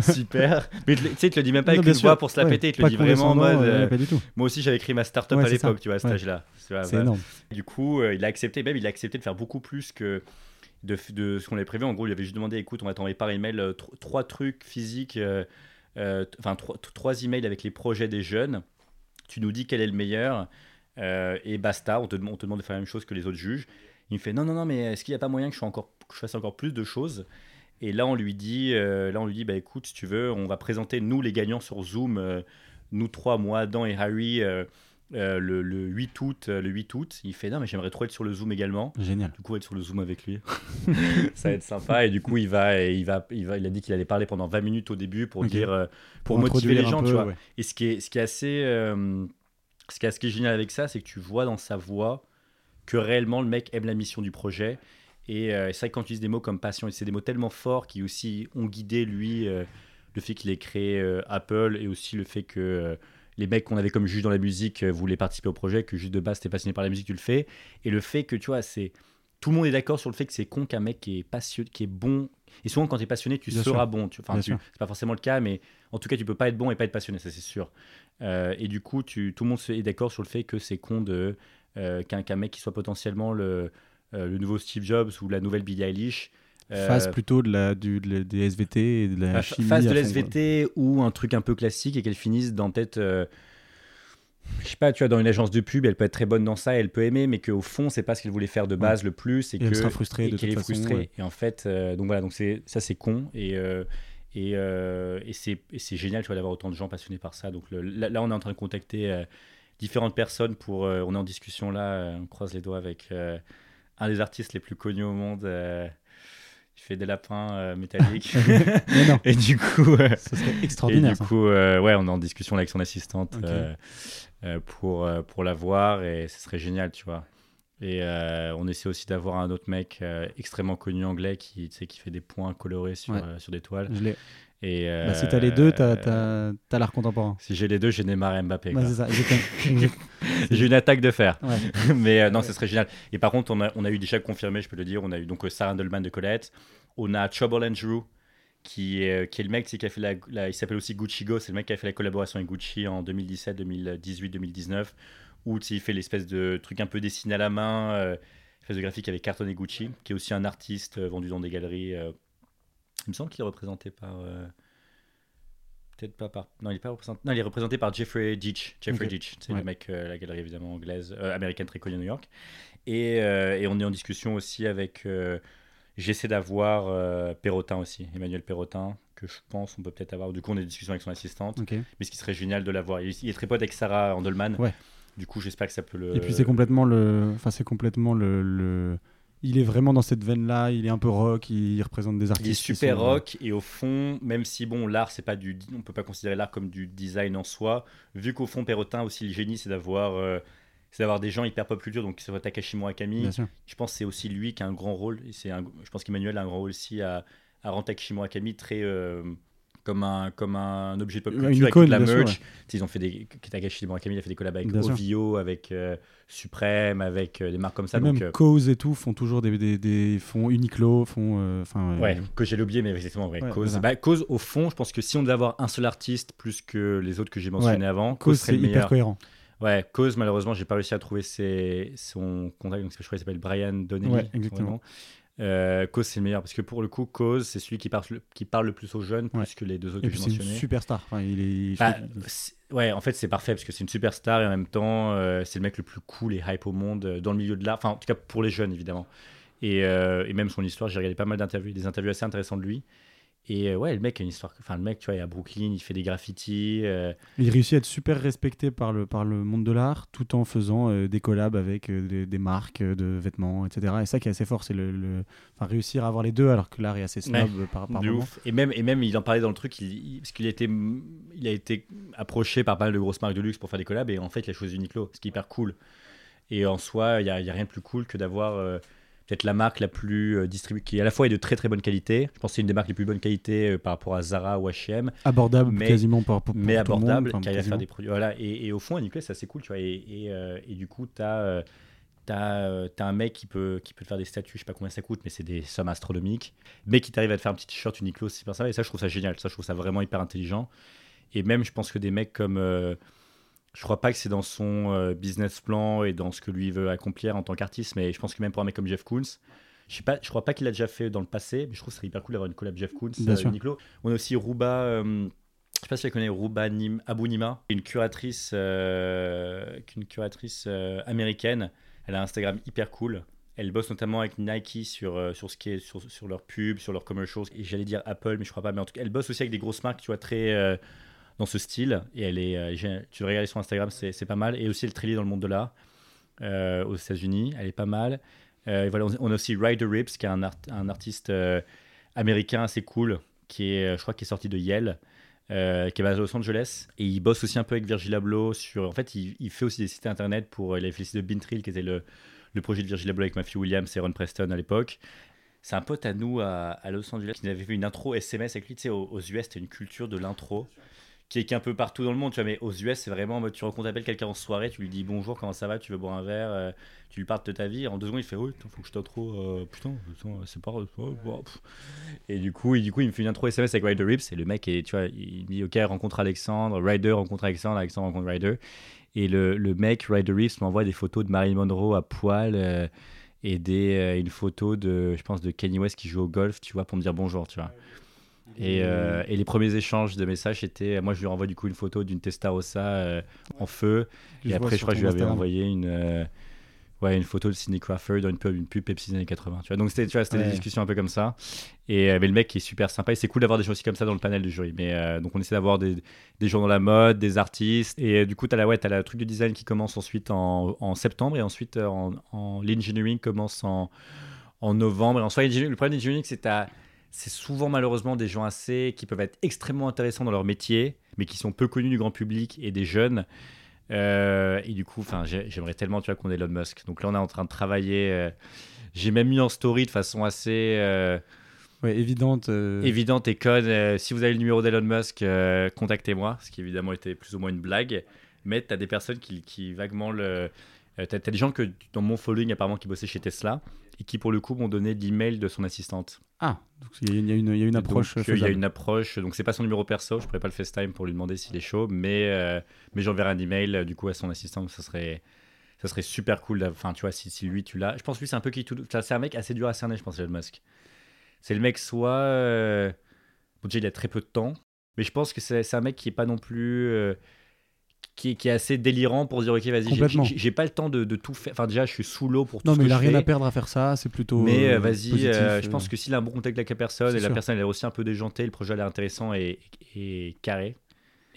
[SPEAKER 2] super. Mais tu sais, il te le dit même pas avec une voix pour se la
[SPEAKER 1] Ouais,
[SPEAKER 2] péter. Il te le dit vraiment en mode.
[SPEAKER 1] euh,
[SPEAKER 2] euh,
[SPEAKER 1] Pas du tout.
[SPEAKER 2] moi aussi, j'avais créé ma startup
[SPEAKER 1] Ouais,
[SPEAKER 2] à l'époque, tu vois, à cet âge-là.
[SPEAKER 1] C'est
[SPEAKER 2] bah,
[SPEAKER 1] énorme.
[SPEAKER 2] du coup, euh, il a accepté, même il a accepté de faire beaucoup plus que de, de ce qu'on avait prévu. En gros, il avait juste demandé écoute, on va t'envoyer par email euh, tro- trois trucs physiques, enfin trois, emails avec les projets des jeunes. Tu nous dis quel est le meilleur euh, et basta. On te, demande de faire la même chose que les autres juges. Il me fait non, non, non, mais est-ce qu'il n'y a pas moyen que je, encore, fasse encore plus de choses? Et là, on lui dit, euh, là, on lui dit, bah écoute, si tu veux, on va présenter nous les gagnants sur Zoom, euh, nous trois, moi, Adam et Harry. euh, euh, le, le 8 août, euh, le 8 août, il fait non mais j'aimerais trop être sur le Zoom également.
[SPEAKER 1] Génial.
[SPEAKER 2] Du coup, être sur le Zoom avec lui, ça va être sympa. Et du coup, il va, il va, il va, il a dit qu'il allait parler pendant 20 minutes au début pour dire, euh, pour, motiver les gens,
[SPEAKER 1] peu,
[SPEAKER 2] tu vois.
[SPEAKER 1] ouais.
[SPEAKER 2] Et ce qui est, ce qui est assez, euh, ce qui est, ce qui est génial avec ça, c'est que tu vois dans sa voix que réellement le mec aime la mission du projet. Et euh, c'est vrai que quand tu utilises des mots comme passion, c'est des mots tellement forts qui aussi ont guidé lui le fait qu'il ait créé Apple et aussi le fait que les mecs qu'on avait comme juge dans la musique euh, voulaient participer au projet, que juste de base t'es passionné par la musique, tu le fais. Et le fait que tu vois, c'est tout le monde est d'accord sur le fait que c'est con qu'un mec qui est passionné, qui est bon. Et souvent, quand tu es passionné, tu
[SPEAKER 1] Bien
[SPEAKER 2] seras
[SPEAKER 1] sûr.
[SPEAKER 2] bon. Tu, enfin, tu- c'est pas forcément le cas, mais en tout cas, tu peux pas être bon et pas être passionné, ça c'est sûr. Euh, et du coup, tu, tout le monde est d'accord sur le fait que c'est con de euh, qu'un mec qui soit potentiellement le, euh, le nouveau Steve Jobs ou la nouvelle Billie Eilish euh,
[SPEAKER 1] Fasse plutôt de la, du, de la- des SVT et de la chimie.
[SPEAKER 2] fasse
[SPEAKER 1] à
[SPEAKER 2] de l'SVT ou un truc un peu classique et qu'elle finisse dans peut-être. euh, je sais pas, tu vois, dans une agence de pub, elle peut être très bonne dans ça, elle peut aimer, mais qu'au fond, c'est pas ce qu'elle voulait faire de base le plus. Et,
[SPEAKER 1] Et elle
[SPEAKER 2] que,
[SPEAKER 1] sera frustrée
[SPEAKER 2] et
[SPEAKER 1] de
[SPEAKER 2] qu'elle
[SPEAKER 1] toute
[SPEAKER 2] est
[SPEAKER 1] façon,
[SPEAKER 2] frustrée.
[SPEAKER 1] ouais.
[SPEAKER 2] Et en fait, euh, donc voilà, donc c'est ça, c'est con. Et, euh, et, euh, et c'est génial, tu vois, d'avoir autant de gens passionnés par ça. Donc le- là, là, on est en train de contacter différentes personnes pour. on est en discussion là, on croise les doigts avec un des artistes les plus connus au monde. Il fait des lapins euh, métalliques. Et du coup. euh,
[SPEAKER 1] ce serait
[SPEAKER 2] et
[SPEAKER 1] extraordinaire.
[SPEAKER 2] du
[SPEAKER 1] ça.
[SPEAKER 2] coup, euh, ouais, on est en discussion avec son assistante euh, euh, pour, pour la voir et ce serait génial, tu vois. Et on essaie aussi d'avoir un autre mec extrêmement connu anglais qui, qui fait des points colorés sur,
[SPEAKER 1] Ouais.
[SPEAKER 2] sur des toiles.
[SPEAKER 1] Je
[SPEAKER 2] Et,
[SPEAKER 1] Bah, si t'as les deux, t'as,
[SPEAKER 2] euh,
[SPEAKER 1] t'as, t'as l'art contemporain.
[SPEAKER 2] Si j'ai les deux, j'ai Neymar et Mbappé.
[SPEAKER 1] Ouais, c'est ça.
[SPEAKER 2] J'ai une attaque de fer.
[SPEAKER 1] Ouais.
[SPEAKER 2] Mais euh, non, ce serait génial. Et par contre, on a, on a eu déjà confirmé, je peux le dire, on a eu donc euh, Sarah Handelman de Colette. On a Trouble Andrew, qui est, euh, qui est le mec qui a fait la, la- il s'appelle aussi Gucci Go, c'est le mec qui a fait la collaboration avec Gucci en 2017, 2018, 2019, où il fait l'espèce de truc un peu dessiné à la main, euh, espèce de graphique avec cartonné Gucci, qui est aussi un artiste euh, vendu dans des galeries. Il me semble qu'il est représenté par. euh, Peut-être pas par. Non, il est pas représenté. Non, il est représenté par Jeffrey Ditch. Jeffrey
[SPEAKER 1] Ok.
[SPEAKER 2] Ditch, c'est
[SPEAKER 1] Ouais.
[SPEAKER 2] le mec, euh, la galerie évidemment anglaise, euh, américaine très connue à New York. Et, euh, et on est en discussion aussi avec. J'essaie d'avoir Perrotin aussi, Emmanuel Perrotin, que je pense on peut peut-être avoir. Du coup, on est en discussion avec son assistante. Mais ce qui serait génial de l'avoir. Il, il est très pote avec Sarah Handelman.
[SPEAKER 1] Ouais.
[SPEAKER 2] Du coup, j'espère que ça peut le.
[SPEAKER 1] Et puis c'est complètement le. Enfin, c'est complètement le. le- Il est vraiment dans cette veine-là, il est un peu rock, il représente des artistes.
[SPEAKER 2] Il est super
[SPEAKER 1] sont-
[SPEAKER 2] rock et au fond, même si bon, l'art c'est pas du, on peut pas considérer l'art comme du design en soi. Vu qu'au fond, Perrotin aussi le génie, c'est d'avoir, euh, c'est d'avoir des gens hyper pop culture, donc que ce soit Takashi Murakami. Je pense que c'est aussi lui qui a un grand rôle. Et c'est un- je pense qu'Emmanuel a un grand rôle aussi à, à rendre Takashi Murakami très euh, comme un comme un objet de pop culture avec toute la
[SPEAKER 1] sûr,
[SPEAKER 2] merch.
[SPEAKER 1] ouais.
[SPEAKER 2] Ils ont fait des Takashi Murakami il a fait des collabs avec
[SPEAKER 1] Bien sûr.
[SPEAKER 2] Avec euh, Supreme, avec euh, des marques comme ça.
[SPEAKER 1] Et
[SPEAKER 2] donc,
[SPEAKER 1] même
[SPEAKER 2] euh,
[SPEAKER 1] Cause et tout font toujours des, des, des font Uniqlo, font euh, enfin
[SPEAKER 2] Ouais, que j'ai oublié, mais exactement, ouais, cause. Bah, cause, au fond, je pense que si on devait avoir un seul artiste plus que les autres que j'ai mentionnés avant, cause, serait
[SPEAKER 1] c'est hyper
[SPEAKER 2] meilleur.
[SPEAKER 1] cohérent.
[SPEAKER 2] Ouais, cause, malheureusement, j'ai pas réussi à trouver ses, son contact, donc je crois qu'il s'appelle Brian Donnelly.
[SPEAKER 1] Ouais, exactement.
[SPEAKER 2] Euh, cause, c'est le meilleur, parce que pour le coup, cause, c'est celui qui parle, le- qui parle le plus aux jeunes, plus
[SPEAKER 1] Ouais.
[SPEAKER 2] que les deux autres
[SPEAKER 1] Et
[SPEAKER 2] que
[SPEAKER 1] puis c'est une superstar. Enfin, il est.
[SPEAKER 2] Bah, ouais, en fait, c'est parfait parce que c'est une superstar et en même temps, euh, c'est le mec le plus cool et hype au monde euh, dans le milieu de l'art. Enfin, en tout cas, pour les jeunes, évidemment. Et, euh, et même son histoire, j'ai regardé pas mal d'interviews, des interviews assez intéressantes de lui. Et euh, ouais, le mec a une histoire. Enfin, le mec, tu vois, il est à Brooklyn, il fait des graffitis. euh,
[SPEAKER 1] Il réussit à être super respecté par le, par le monde de l'art tout en faisant euh, des collabs avec euh, des, des marques de vêtements, etc. Et ça qui est assez fort, c'est le, le- enfin, réussir à avoir les deux alors que l'art est assez snob euh, par, par
[SPEAKER 2] de
[SPEAKER 1] moment.
[SPEAKER 2] ouf. Et même, et même, il en parlait dans le truc, il, il- parce qu'il a, été, il a été approché par pas mal de grosses marques de luxe pour faire des collabs, et en fait, il a choisi Uniqlo, ce qui est hyper cool. Et en soi, il n'y a, y a rien de plus cool que d'avoir peut-être la marque la plus euh, distribuée, qui à la fois est de très très bonne qualité. Je pense que c'est une des marques les plus bonne qualité euh, par rapport à Zara ou H&M,
[SPEAKER 1] Abordable
[SPEAKER 2] Mais-
[SPEAKER 1] quasiment pour, pour, pour
[SPEAKER 2] mais
[SPEAKER 1] tout
[SPEAKER 2] abordable, qui arrive à faire des produits. Voilà. Et, et au fond, Uniqlo, c'est assez cool, tu vois. Et, et, euh, et du coup, tu as, un mec qui peut, qui peut te faire des statuts, je sais pas combien ça coûte, mais c'est des sommes astronomiques. Mais qui t'arrive à te faire un petit t-shirt Uniqlo, c'est super sympa. Et ça, je trouve ça génial. Ça, je trouve ça vraiment hyper intelligent. Et même, je pense que des mecs comme. euh, je crois pas que c'est dans son euh, business plan et dans ce que lui veut accomplir en tant qu'artiste, mais je pense que même pour un mec comme Jeff Koons, je sais pas, je crois pas qu'il l'a déjà fait dans le passé, mais je trouve que ce serait hyper cool d'avoir une collab Jeff Koons,
[SPEAKER 1] Bien
[SPEAKER 2] euh,
[SPEAKER 1] sûr.
[SPEAKER 2] Uniqlo. On a aussi Ruba, euh, je sais pas si tu la connais, Ruba Nim, Abu Nima, une curatrice, euh, une curatrice euh, américaine. Elle a un Instagram hyper cool. Elle bosse notamment avec Nike sur, sur ce qui est sur, sur leurs pubs, sur leurs commercials. Et j'allais dire Apple, mais je crois pas. Mais en tout cas, elle bosse aussi avec des grosses marques, tu vois, très dans ce style. Et elle est, euh, tu le regarder sur Instagram, c'est pas mal. Et aussi, elle liée dans le monde de l'art euh, aux États-Unis. Elle est pas mal. Euh, et voilà, on, a aussi Ryder Rips, qui est un, art- un artiste américain assez cool, qui est, je crois, qui est sorti de Yale. qui est basé à Los Angeles et il bosse aussi un peu avec Virgil Abloh sur en fait il, fait aussi des sites internet pour il a fait le site de Bintrill qui était le, le projet de Virgil Abloh avec Matthew Williams et Ron Preston à l'époque c'est un pote à nous à, Los Angeles qui avait fait une intro SMS avec lui tu sais aux, aux US c'était une culture de l'intro qui est, qui est un peu partout dans le monde tu vois mais aux US c'est vraiment tu rencontres quelqu'un en soirée tu lui dis bonjour comment ça va tu veux boire un verre euh, tu lui parles de ta vie en deux secondes il fait oui faut que je t'intro euh, putain, c'est pas pff. et du coup, il, du coup, il me fait une intro SMS avec Ryder Rips et le mec, est, tu vois, il me dit Ok, rencontre Alexandre, Ryder rencontre Alexandre, Alexandre rencontre Ryder. Et le, le mec, Ryder Rips, m'envoie des photos de Marilyn Monroe à poil euh, et des, euh, une photo de, je pense, de Kanye West qui joue au golf, tu vois, pour me dire bonjour, tu vois. Et, euh, et les premiers échanges de messages étaient Moi, je lui renvoie du coup une photo d'une Testarossa euh, en feu. Et après, je crois que je lui avais envoyé une, euh, ouais, une photo de Sidney Crawford dans une pub, une pub Pepsi des années 80. Tu vois. Donc, c'était tu
[SPEAKER 1] Ouais.
[SPEAKER 2] des discussions un peu comme ça. Et euh, mais le mec est super sympa. Et c'est cool d'avoir des gens aussi comme ça dans le panel du jury. Mais donc, on essaie d'avoir des, des gens dans la mode, des artistes. Et du coup, tu as, la, ouais, t'as le truc de design qui commence ensuite en, en septembre. Et ensuite, en, en l'engineering commence en, en novembre. Et en soi, l'engineering- le problème d'engineering, c'est que t'as- c'est souvent malheureusement des gens assez qui peuvent être extrêmement intéressants dans leur métier, mais qui sont peu connus du grand public et des jeunes. Euh, et du coup, enfin, j'aimerais tellement, tu vois, qu'on ait Elon Musk. Donc là, on est en train de travailler. euh, j'ai même mis en story de façon assez euh,
[SPEAKER 1] Ouais, évidente.
[SPEAKER 2] évidente et conne. si vous avez le numéro d'Elon Musk, contactez-moi, ce qui évidemment était plus ou moins une blague. Mais tu as des personnes qui, qui vaguement le. T'as, t'as des gens que dans mon following apparemment qui bossaient chez Tesla et qui pour le coup m'ont donné l'email de son assistante.
[SPEAKER 1] Ah, donc il y, a une- il y a une, il y a une approche.
[SPEAKER 2] Donc, il y a une approche. Donc c'est pas son numéro perso, je pourrais pas le FaceTime pour lui demander s'il est chaud, mais euh, mais j'enverrai un email euh, du coup à son assistant. Ça serait ça serait super cool. Enfin tu vois si, si lui tu l'as. Je pense que lui c'est un peu qui tout. C'est un mec assez dur à cerner, je pense Elon Musk. C'est le mec soit euh, bon déjà il a très peu de temps, mais je pense que c'est c'est un mec qui est pas non plus euh, qui, est- qui est assez délirant pour dire ok vas-y j'ai- pas le temps de, de tout faire. Enfin déjà je suis sous l'eau pour tout
[SPEAKER 1] Non,
[SPEAKER 2] ce
[SPEAKER 1] mais
[SPEAKER 2] que
[SPEAKER 1] il a rien
[SPEAKER 2] fais.
[SPEAKER 1] à perdre à faire ça. C'est plutôt.
[SPEAKER 2] Mais euh,
[SPEAKER 1] euh,
[SPEAKER 2] vas-y, euh, je pense que s'il a un bon contact avec la personne et la personne elle est aussi un peu déjantée, le projet a l'air intéressant et, et carré.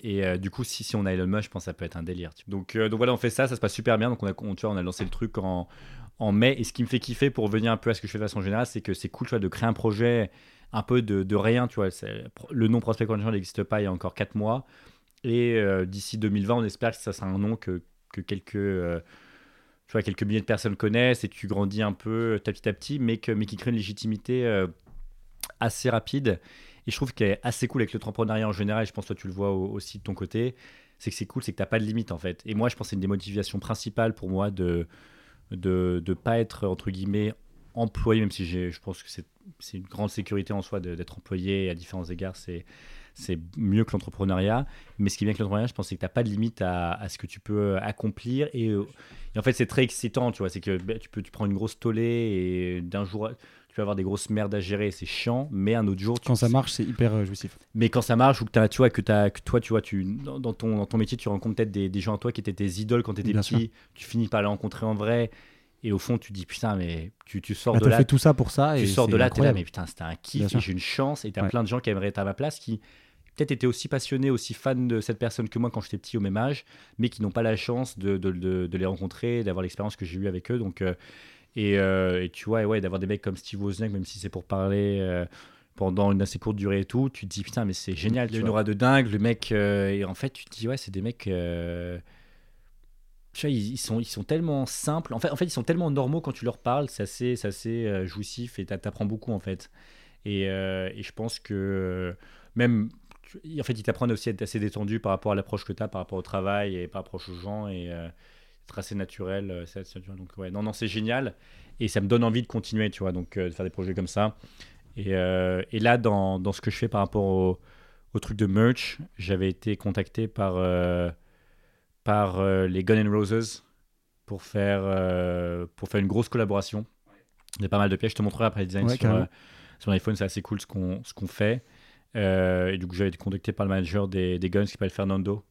[SPEAKER 2] Et euh, du coup, si, si on a Elon Musk, je pense que ça peut être un délire. tu. Donc, donc voilà, on fait ça, ça se passe super bien. Donc on a, on, tu vois, on a lancé le truc en, en mai. Et ce qui me fait kiffer pour revenir un peu à ce que je fais de façon générale, c'est que c'est cool tu vois, de créer un projet un peu de, de rien. Tu vois. Le nom Prospect Connection n'existe pas il y a encore 4 mois. Et euh, d'ici 2020, on espère que ça sera un nom que, que quelques, euh, quelques milliers de personnes connaissent et tu grandis un peu petit à petit, mais, que, qui crée une légitimité euh, assez rapide. Et je trouve qu'elle est assez cool avec l'entrepreneuriat en général. et Je pense que toi, tu le vois au- aussi de ton côté. C'est que c'est cool, c'est que tu n'as pas de limite en fait. Et moi, je pense que c'est une des motivations principales pour moi de de ne pas être entre guillemets employé, même si je pense que c'est une grande sécurité en soi de- d'être employé à différents égards. C'est c'est mieux que l'entrepreneuriat. Mais ce qui est bien avec l'entrepreneuriat, je pense, c'est que tu n'as pas de limite à, à ce que tu peux accomplir. Et, euh, et en fait, c'est très excitant, tu vois. C'est que ben, tu, peux, tu prends une grosse tollée et d'un jour, tu vas avoir des grosses merdes à gérer, c'est chiant. Mais un autre jour, tu
[SPEAKER 1] Quand ça marche, c'est hyper euh, jouissif.
[SPEAKER 2] mais quand ça marche ou que, tu vois, que, t'as- que toi, tu vois, tu, dans, dans ton, dans ton métier, tu rencontres peut-être des, des gens à toi qui étaient tes idoles quand tu étais
[SPEAKER 1] Bien
[SPEAKER 2] petit, tu finis par les rencontrer en vrai, et au fond, tu te dis, putain, mais tu, tu sors
[SPEAKER 1] Bah,
[SPEAKER 2] de là,
[SPEAKER 1] fait tout ça pour ça.
[SPEAKER 2] tu
[SPEAKER 1] et
[SPEAKER 2] sors de là, t'es là, mais putain, c'était un kiff, j'ai une chance, et t'as
[SPEAKER 1] Ouais.
[SPEAKER 2] plein de gens qui aimeraient être à ma place, qui peut-être étaient aussi passionnés, aussi fans de cette personne que moi quand j'étais petit au même âge, mais qui n'ont pas la chance de, de, de- de les rencontrer, d'avoir l'expérience que j'ai eue avec eux, donc... euh, et, euh, et tu vois, et ouais, d'avoir des mecs comme Steve Wozniak, même si c'est pour parler euh, pendant une assez courte durée et tout, tu te dis putain, mais c'est génial, il y a une aura de dingue, le mec. et en fait, tu te dis, ouais, c'est des mecs. Ils, sont, ils sont tellement simples. En fait, en fait, ils sont tellement normaux quand tu leur parles, c'est assez, assez euh, jouissif et t'a- t'apprends beaucoup en fait. Et, euh, je pense que euh, même. En fait, ils t'apprennent aussi à être assez détendu par rapport à l'approche que tu as par rapport au travail et par rapport aux gens. Et euh, être assez naturel. Donc, ouais, non, non, c'est génial. Et ça me donne envie de continuer, tu vois, donc de faire des projets comme ça. Et, là, dans, dans ce que je fais par rapport au, truc de merch, j'avais été contacté par, par euh, les Gun N' Roses pour faire, euh, pour faire une grosse collaboration. Il y a pas mal de pièces. Je te montrerai après le design
[SPEAKER 1] Ouais,
[SPEAKER 2] sur, euh, sur l'iPhone. C'est assez cool ce qu'on ce qu'on fait. Et du coup, j'avais été contacté par le manager des, des Guns qui s'appelle Fernando,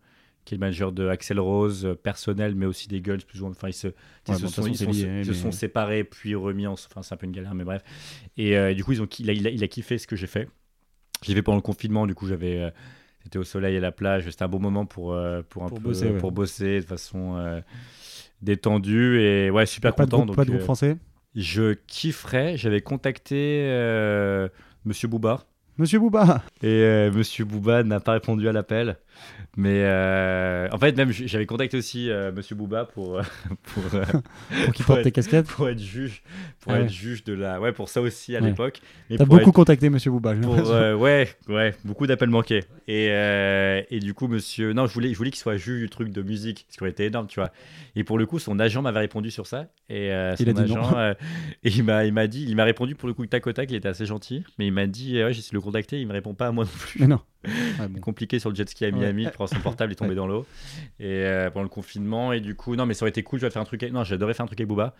[SPEAKER 2] qui est le manager de Axel Rose, personnel, mais aussi des Guns plus ou moins. Enfin, ils se, ils se sont, ils
[SPEAKER 1] c'est
[SPEAKER 2] sont-
[SPEAKER 1] lié,
[SPEAKER 2] ils se
[SPEAKER 1] mais-
[SPEAKER 2] sont séparés puis remis en. Enfin, c'est un peu une galère, mais bref. Et, du coup, ils ont, il, a, il, a, il a kiffé ce que j'ai fait. J'ai fait pendant le confinement, du coup, j'avais. C'était au soleil et à la plage. C'était un bon moment pour, euh, pour, un
[SPEAKER 1] Pour
[SPEAKER 2] peu,
[SPEAKER 1] bosser, ouais.
[SPEAKER 2] pour bosser de façon euh, détendue. Et ouais, super
[SPEAKER 1] Pas de
[SPEAKER 2] content.
[SPEAKER 1] pas de groupe
[SPEAKER 2] euh,
[SPEAKER 1] français?
[SPEAKER 2] je kifferais. J'avais contacté Monsieur Bouba.
[SPEAKER 1] Monsieur Bouba
[SPEAKER 2] Et Monsieur Bouba n'a pas répondu à l'appel. Mais euh, en fait, même j'avais contacté aussi euh, Monsieur Bouba pour, euh, pour, euh,
[SPEAKER 1] pour qu'il porte tes casquettes.
[SPEAKER 2] pour être juge. Pour
[SPEAKER 1] Ah
[SPEAKER 2] être juge de la. Ouais, pour ça aussi à
[SPEAKER 1] Ouais.
[SPEAKER 2] l'époque.
[SPEAKER 1] T'as beaucoup
[SPEAKER 2] être-
[SPEAKER 1] contacté Monsieur Bouba.
[SPEAKER 2] pour, ouais, ouais, beaucoup d'appels manqués. Et, et du coup, monsieur. Non, je voulais, je voulais qu'il soit juge du truc de musique, ce qui aurait été énorme, tu vois. Et pour le coup, son agent m'avait répondu sur ça. Et son
[SPEAKER 1] Il
[SPEAKER 2] agent, et il m'a, il m'a dit, il m'a répondu pour le coup tac au tac, il était assez gentil. Mais il m'a dit, ouais, j'ai essayé de le contacter, il me répond pas à moi non plus.
[SPEAKER 1] Mais non. Ouais, bon.
[SPEAKER 2] Compliqué sur le jet ski à
[SPEAKER 1] Ouais.
[SPEAKER 2] Miami, il prend son portable, il est tombé
[SPEAKER 1] Ouais.
[SPEAKER 2] dans l'eau. Et euh, pendant le confinement, et du coup, non, mais ça aurait été cool, je vais faire un truc. avec- Non, j'adorais faire un truc avec Booba.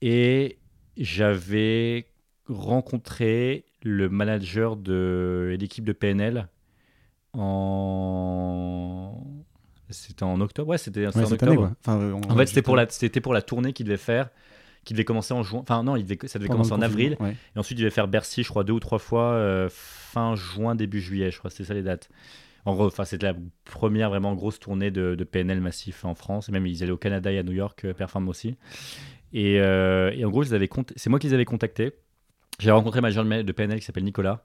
[SPEAKER 2] Et j'avais rencontré le manager de l'équipe de PNL en. C'était en octobre, ouais, c'était
[SPEAKER 1] Ouais,
[SPEAKER 2] en octobre.
[SPEAKER 1] année, quoi. Enfin, euh, on-
[SPEAKER 2] En fait, c'était pour la, c'était pour la tournée qu'il devait faire, qui devait commencer en juin. Enfin, non, il devait, ça devait
[SPEAKER 1] pendant
[SPEAKER 2] commencer en avril.
[SPEAKER 1] ouais.
[SPEAKER 2] Et ensuite, il devait faire Bercy, je crois, deux ou trois fois, euh, fin juin, début juillet, je crois, c'était ça les dates. En gros, enfin, c'était la première vraiment grosse tournée de, de PNL massif en France. Et même, ils allaient au Canada et à New York euh, performer aussi. Et, euh, et en gros, c'est moi qui les avais contactés. J'ai rencontré ma jeune de PNL qui s'appelle Nicolas,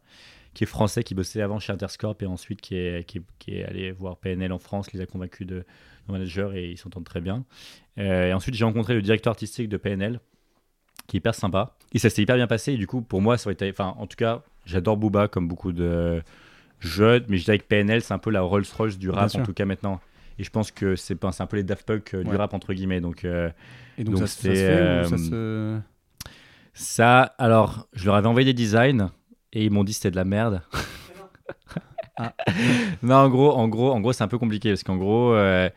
[SPEAKER 2] qui est français, qui bossait avant chez Interscorp et ensuite qui est, qui est, qui est allé voir PNL en France, les a convaincus de, de manager et ils s'entendent très bien. Euh, et ensuite, j'ai rencontré le directeur artistique de PNL, qui est hyper sympa. Et ça s'est hyper bien passé. Et du coup, pour moi, ça aurait été. Enfin, en tout cas, j'adore Booba comme beaucoup de jeunes, mais je dirais que PNL, c'est un peu la Rolls-Royce du rap, en tout cas maintenant. Et je pense que c'est un peu les Daft Punk euh, du
[SPEAKER 1] Ouais.
[SPEAKER 2] rap, entre guillemets. Donc, euh,
[SPEAKER 1] Et donc,
[SPEAKER 2] Donc
[SPEAKER 1] ça, se- ça se
[SPEAKER 2] c'est,
[SPEAKER 1] fait ou ça se...
[SPEAKER 2] ça, alors, je leur avais envoyé des designs et ils m'ont dit c'était de la merde.
[SPEAKER 1] Ah.
[SPEAKER 2] non, en gros, en gros, en gros, c'est un peu compliqué parce qu'en gros, euh,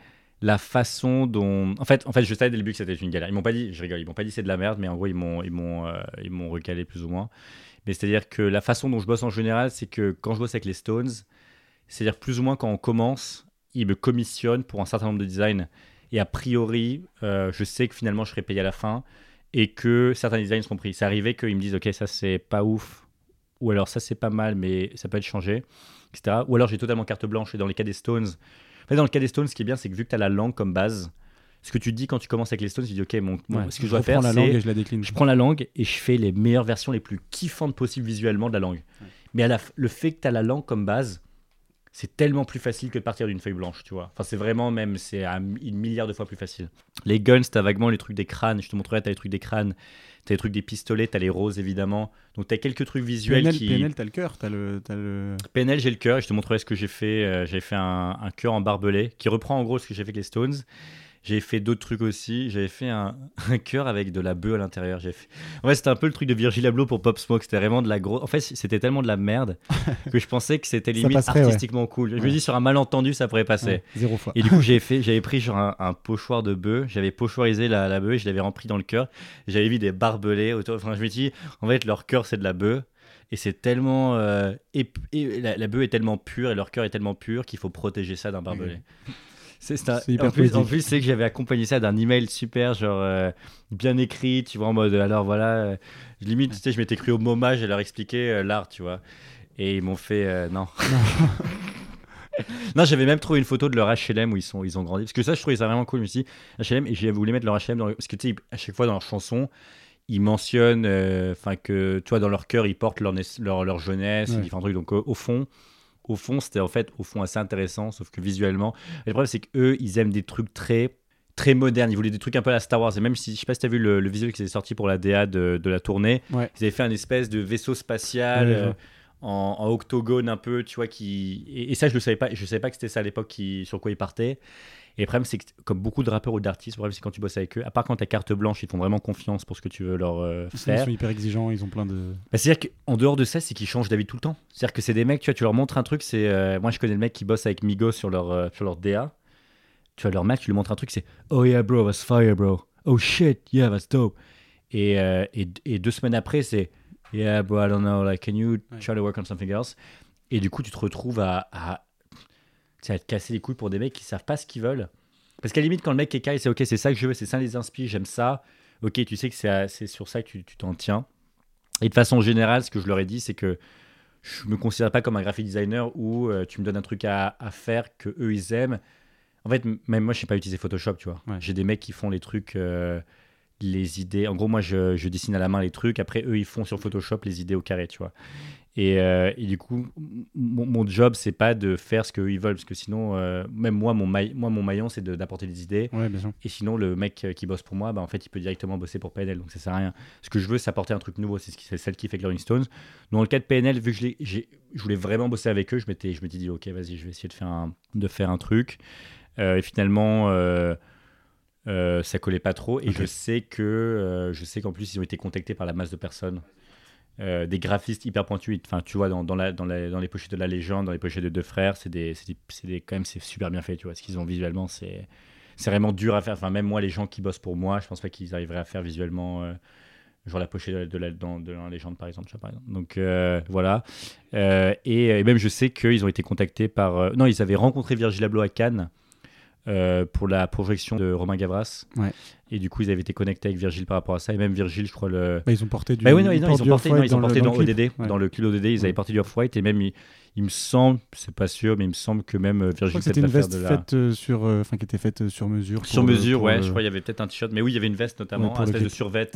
[SPEAKER 2] la façon dont, en fait, en fait, je savais dès le début que c'était une galère. Ils m'ont pas dit, je rigole, ils m'ont pas dit c'est de la merde, mais en gros, ils m'ont, ils m'ont, euh, ils m'ont recalé plus ou moins. Mais c'est-à-dire que la façon dont je bosse en général, c'est que quand je bosse avec les Stones, c'est-à-dire plus ou moins quand on commence, ils me commissionnent pour un certain nombre de designs. Et a priori, euh, je sais que finalement, je serai payé à la fin et que certains designs seront pris. C'est arrivé qu'ils me disent, OK, ça, c'est pas ouf. Ou alors, ça, c'est pas mal, mais ça peut être changé, etc. Ou alors, j'ai totalement carte blanche. Et dans les cas des Stones, en fait, dans le cas des Stones, ce qui est bien, c'est que vu que tu as la langue comme base, ce que tu dis quand tu commences avec les Stones, tu dis, OK, mon,
[SPEAKER 1] Ouais,
[SPEAKER 2] ce que je dois
[SPEAKER 1] reprends
[SPEAKER 2] faire,
[SPEAKER 1] la langue et je la décline.
[SPEAKER 2] je prends la langue et je fais les meilleures versions les plus kiffantes possibles visuellement de la langue. Mais à la le fait que tu as la langue comme base, c'est tellement plus facile que de partir d'une feuille blanche, tu vois. Enfin, c'est vraiment même, c'est un- une milliard de fois plus facile. Les guns, tu as vaguement les trucs des crânes. Je te montrerai, tu as les trucs des crânes, tu as les trucs des pistolets, tu as les roses évidemment. Donc, tu as quelques trucs visuels
[SPEAKER 1] PNL,
[SPEAKER 2] qui.
[SPEAKER 1] PNL, t'as le cœur, t'as le, t'as le...
[SPEAKER 2] PNL, j'ai le cœur et je te montrerai ce que j'ai fait. Euh, j'ai fait un, un cœur en barbelé qui reprend en gros ce que j'ai fait avec les Stones. J'ai fait d'autres trucs aussi. J'avais fait un, un cœur avec de la bœuf à l'intérieur. J'ai fait... En fait, c'était un peu le truc de Virgil Abloh pour Pop Smoke. C'était vraiment de la grosse. En fait, c'était tellement de la merde que je pensais que c'était limite
[SPEAKER 1] ouais.
[SPEAKER 2] artistiquement cool. Je me dis, sur un malentendu, ça pourrait passer.
[SPEAKER 1] Ouais, zéro fois.
[SPEAKER 2] Et du coup, j'avais fait, j'avais pris genre un, un pochoir de bœuf, j'avais pochoirisé la, la bœuf et je l'avais rempli dans le cœur. J'avais mis des barbelés autour. Enfin, je me dis, en fait, leur cœur c'est de la bœuf et c'est tellement, euh, et la, la bœuf est tellement pure et leur cœur est tellement pur qu'il faut protéger ça d'un barbelé. C'est un-
[SPEAKER 1] hyper
[SPEAKER 2] en plus, en plus, c'est que j'avais accompagné ça d'un email super, genre euh, bien écrit, tu vois, en mode alors voilà, euh, limite, tu sais, je m'étais cru au MoMA, je leur expliqué euh, l'art, tu vois. Et ils m'ont fait euh, non. non, j'avais même trouvé une photo de leur HLM où ils, sont, ils ont grandi. Parce que ça, je trouvais ça vraiment cool. Je me suis dit, HLM, et j'ai voulu mettre leur HLM dans le- Parce que tu sais, à chaque fois dans leurs chansons, ils mentionnent euh, enfin que, tu vois, dans leur cœur, ils portent leur, leur, leur jeunesse,
[SPEAKER 1] Ouais.
[SPEAKER 2] différents trucs. Donc, au fond, au fond, c'était en fait, au fond, assez intéressant, sauf que visuellement. Et le problème, c'est qu'eux, ils aiment des trucs très très modernes. Ils voulaient des trucs un peu à la Star Wars. Et même si, je sais pas si tu as vu le, le visuel qui s'est sorti pour la DA de, de la tournée,
[SPEAKER 1] Ouais.
[SPEAKER 2] ils avaient fait un espèce de vaisseau spatial
[SPEAKER 1] Ouais,
[SPEAKER 2] euh, en, en octogone un peu, tu vois, qui... Et, et ça, je le savais pas. Je savais pas que c'était ça à l'époque qui... sur quoi ils partaient. Et le problème, c'est que, comme beaucoup de rappeurs ou d'artistes, le problème, c'est quand tu bosses avec eux, à part quand tu as carte blanche, ils font vraiment confiance pour ce que tu veux leur euh,
[SPEAKER 1] Ils
[SPEAKER 2] faire.
[SPEAKER 1] sont hyper exigeants, ils ont plein de.
[SPEAKER 2] Bah, C'est-à-dire qu'en dehors de ça, c'est qu'ils changent d'avis tout le temps. C'est-à-dire que c'est des mecs, tu vois, tu leur montres un truc, c'est. euh, moi, je connais le mec qui bosse avec Migos sur leur, euh, sur leur DA. Tu vois, leur mec, tu lui montres un truc, c'est Oh yeah, bro, that's fire, bro. Oh shit, yeah, that's dope. Et, euh, et, et deux semaines après, c'est Yeah, bro, I don't know, like, can you try to work on something else? Et du coup, tu te retrouves à, à, sais, à te casser les couilles pour des mecs qui savent pas ce qu'ils veulent. Parce qu'à la limite, quand le mec est carré, c'est ok, c'est ça que je veux, c'est ça les inspire, j'aime ça. Ok, tu sais que c'est sur ça que tu t'en tiens. Et de façon générale, ce que je leur ai dit, c'est que je me considère pas comme un graphic designer où euh, tu me donnes un truc à, à faire que eux ils aiment. En fait, même moi, je sais pas utiliser Photoshop, tu vois.
[SPEAKER 1] Ouais.
[SPEAKER 2] J'ai des mecs qui font les trucs, euh, les idées. En gros, moi, je, je dessine à la main les trucs. Après, eux, ils font sur Photoshop les idées au carré, tu vois. Et, euh, et du coup, mon, mon job, c'est pas de faire ce qu'eux ils veulent, parce que sinon, euh, même moi, mon, maille- moi, mon maillon, c'est de- d'apporter des idées.
[SPEAKER 1] Ouais, bien sûr.
[SPEAKER 2] Et sinon, le mec euh, qui bosse pour moi, bah, en fait, il peut directement bosser pour PNL. Donc, ça sert à rien. Ce que je veux, c'est apporter un truc nouveau. C'est ce celle qui fait Rolling Stones. Dans le cas de PNL, vu que je, voulais vraiment bosser avec eux, je m'étais, je dit, OK, vas-y, je vais essayer de faire un, de faire un truc. Euh, et finalement, ça collait pas trop. Et je sais que, je sais qu'en plus, ils ont été contactés par la masse de personnes. Euh, des graphistes hyper pointus. Enfin, tu vois, dans, dans, la, dans, la- dans les pochettes de la légende, dans les pochettes de deux frères, c'est des, des, quand même, c'est super bien fait. Tu vois, ce qu'ils ont visuellement, c'est, vraiment dur à faire. Enfin, même moi, les gens qui bossent pour moi, je pense pas qu'ils arriveraient à faire visuellement, euh, genre la pochette de, la, de la légende, par exemple. par exemple. Donc euh, voilà. Et, même, je sais qu'ils ont été contactés par. non, ils avaient rencontré Virgil Abloh à Cannes. Euh, pour la projection de Romain Gavras.
[SPEAKER 1] Ouais.
[SPEAKER 2] Et du coup, ils avaient été connectés avec Virgile par rapport à ça. Et même Virgile, je crois, le.
[SPEAKER 3] Bah, ils ont porté du.
[SPEAKER 2] Bah oui, non, ils, ont porté, non, ils ont
[SPEAKER 3] dans le-
[SPEAKER 2] porté
[SPEAKER 3] dans
[SPEAKER 2] dans,
[SPEAKER 3] le clip.
[SPEAKER 2] ODD,
[SPEAKER 3] Ouais.
[SPEAKER 2] dans le clip ODD, ils avaient porté du Off-White. Et même, il, il me semble, c'est pas sûr, mais il me semble que même euh,
[SPEAKER 3] Je crois
[SPEAKER 2] Virgile
[SPEAKER 3] que c'était une veste
[SPEAKER 2] la-
[SPEAKER 3] faite euh, sur, enfin qui était faite sur mesure.
[SPEAKER 2] Sur mesure,
[SPEAKER 3] pour,
[SPEAKER 2] ouais, je crois qu'il y avait peut-être un t-shirt, mais oui, il y avait une veste notamment, un
[SPEAKER 3] le
[SPEAKER 2] espèce de survêt,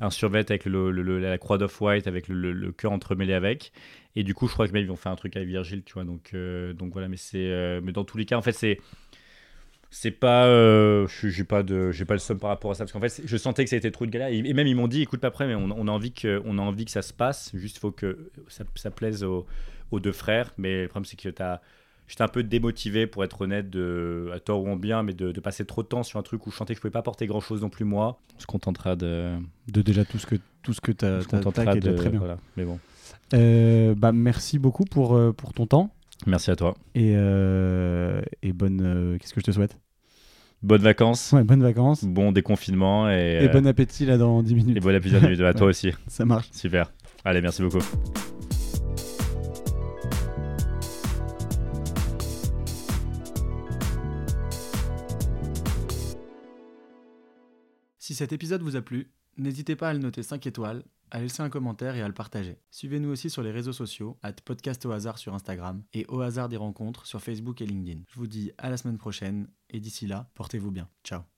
[SPEAKER 2] un survêt avec le, le- le- la croix d'off-white, avec le, le- le cœur entremêlé avec. Et du coup, je crois que même ils vont faire un truc avec Virgile, tu vois. Donc, euh, donc voilà, mais c'est, euh, mais dans tous les cas, en fait, c'est, c'est pas, euh, je- j'ai pas de, j'ai pas le somme par rapport à ça, parce qu'en fait, je sentais que ça a été trop de galère. Et, même ils m'ont dit, écoute pas après, mais on, on a envie que, on a envie que ça se passe. Juste, il faut que ça, ça plaise aux, aux deux frères. Mais le problème, c'est que t'as J'étais un peu démotivé, pour être honnête, de, à tort ou en bien, mais de, de passer trop de temps sur un truc où je sentais que je pouvais pas apporter grand chose non plus moi. On se contentera de.
[SPEAKER 3] de déjà tout ce que tout ce que t'as
[SPEAKER 2] on se
[SPEAKER 3] t'as-
[SPEAKER 2] de.
[SPEAKER 3] très bien.
[SPEAKER 2] Voilà. Mais bon.
[SPEAKER 3] Euh, bah merci beaucoup pour euh, pour ton temps
[SPEAKER 2] Merci à toi.
[SPEAKER 3] et euh, et bonne. euh, Qu'est-ce que je te souhaite?
[SPEAKER 2] Bonnes vacances,
[SPEAKER 3] Ouais, bonnes vacances
[SPEAKER 2] bon déconfinement et,
[SPEAKER 3] et
[SPEAKER 2] euh,
[SPEAKER 3] bon appétit là dans 10 minutes.
[SPEAKER 2] et bon épisode à toi aussi.
[SPEAKER 3] Ça marche.
[SPEAKER 2] Super. Allez, merci beaucoup.
[SPEAKER 1] Si cet épisode vous a plu, n'hésitez pas à le noter 5 étoiles, à laisser un commentaire et à le partager. Suivez-nous aussi sur les réseaux sociaux, at podcast au hasard sur Instagram et au hasard des rencontres sur Facebook et LinkedIn. Je vous dis à la semaine prochaine et d'ici là, portez-vous bien. Ciao.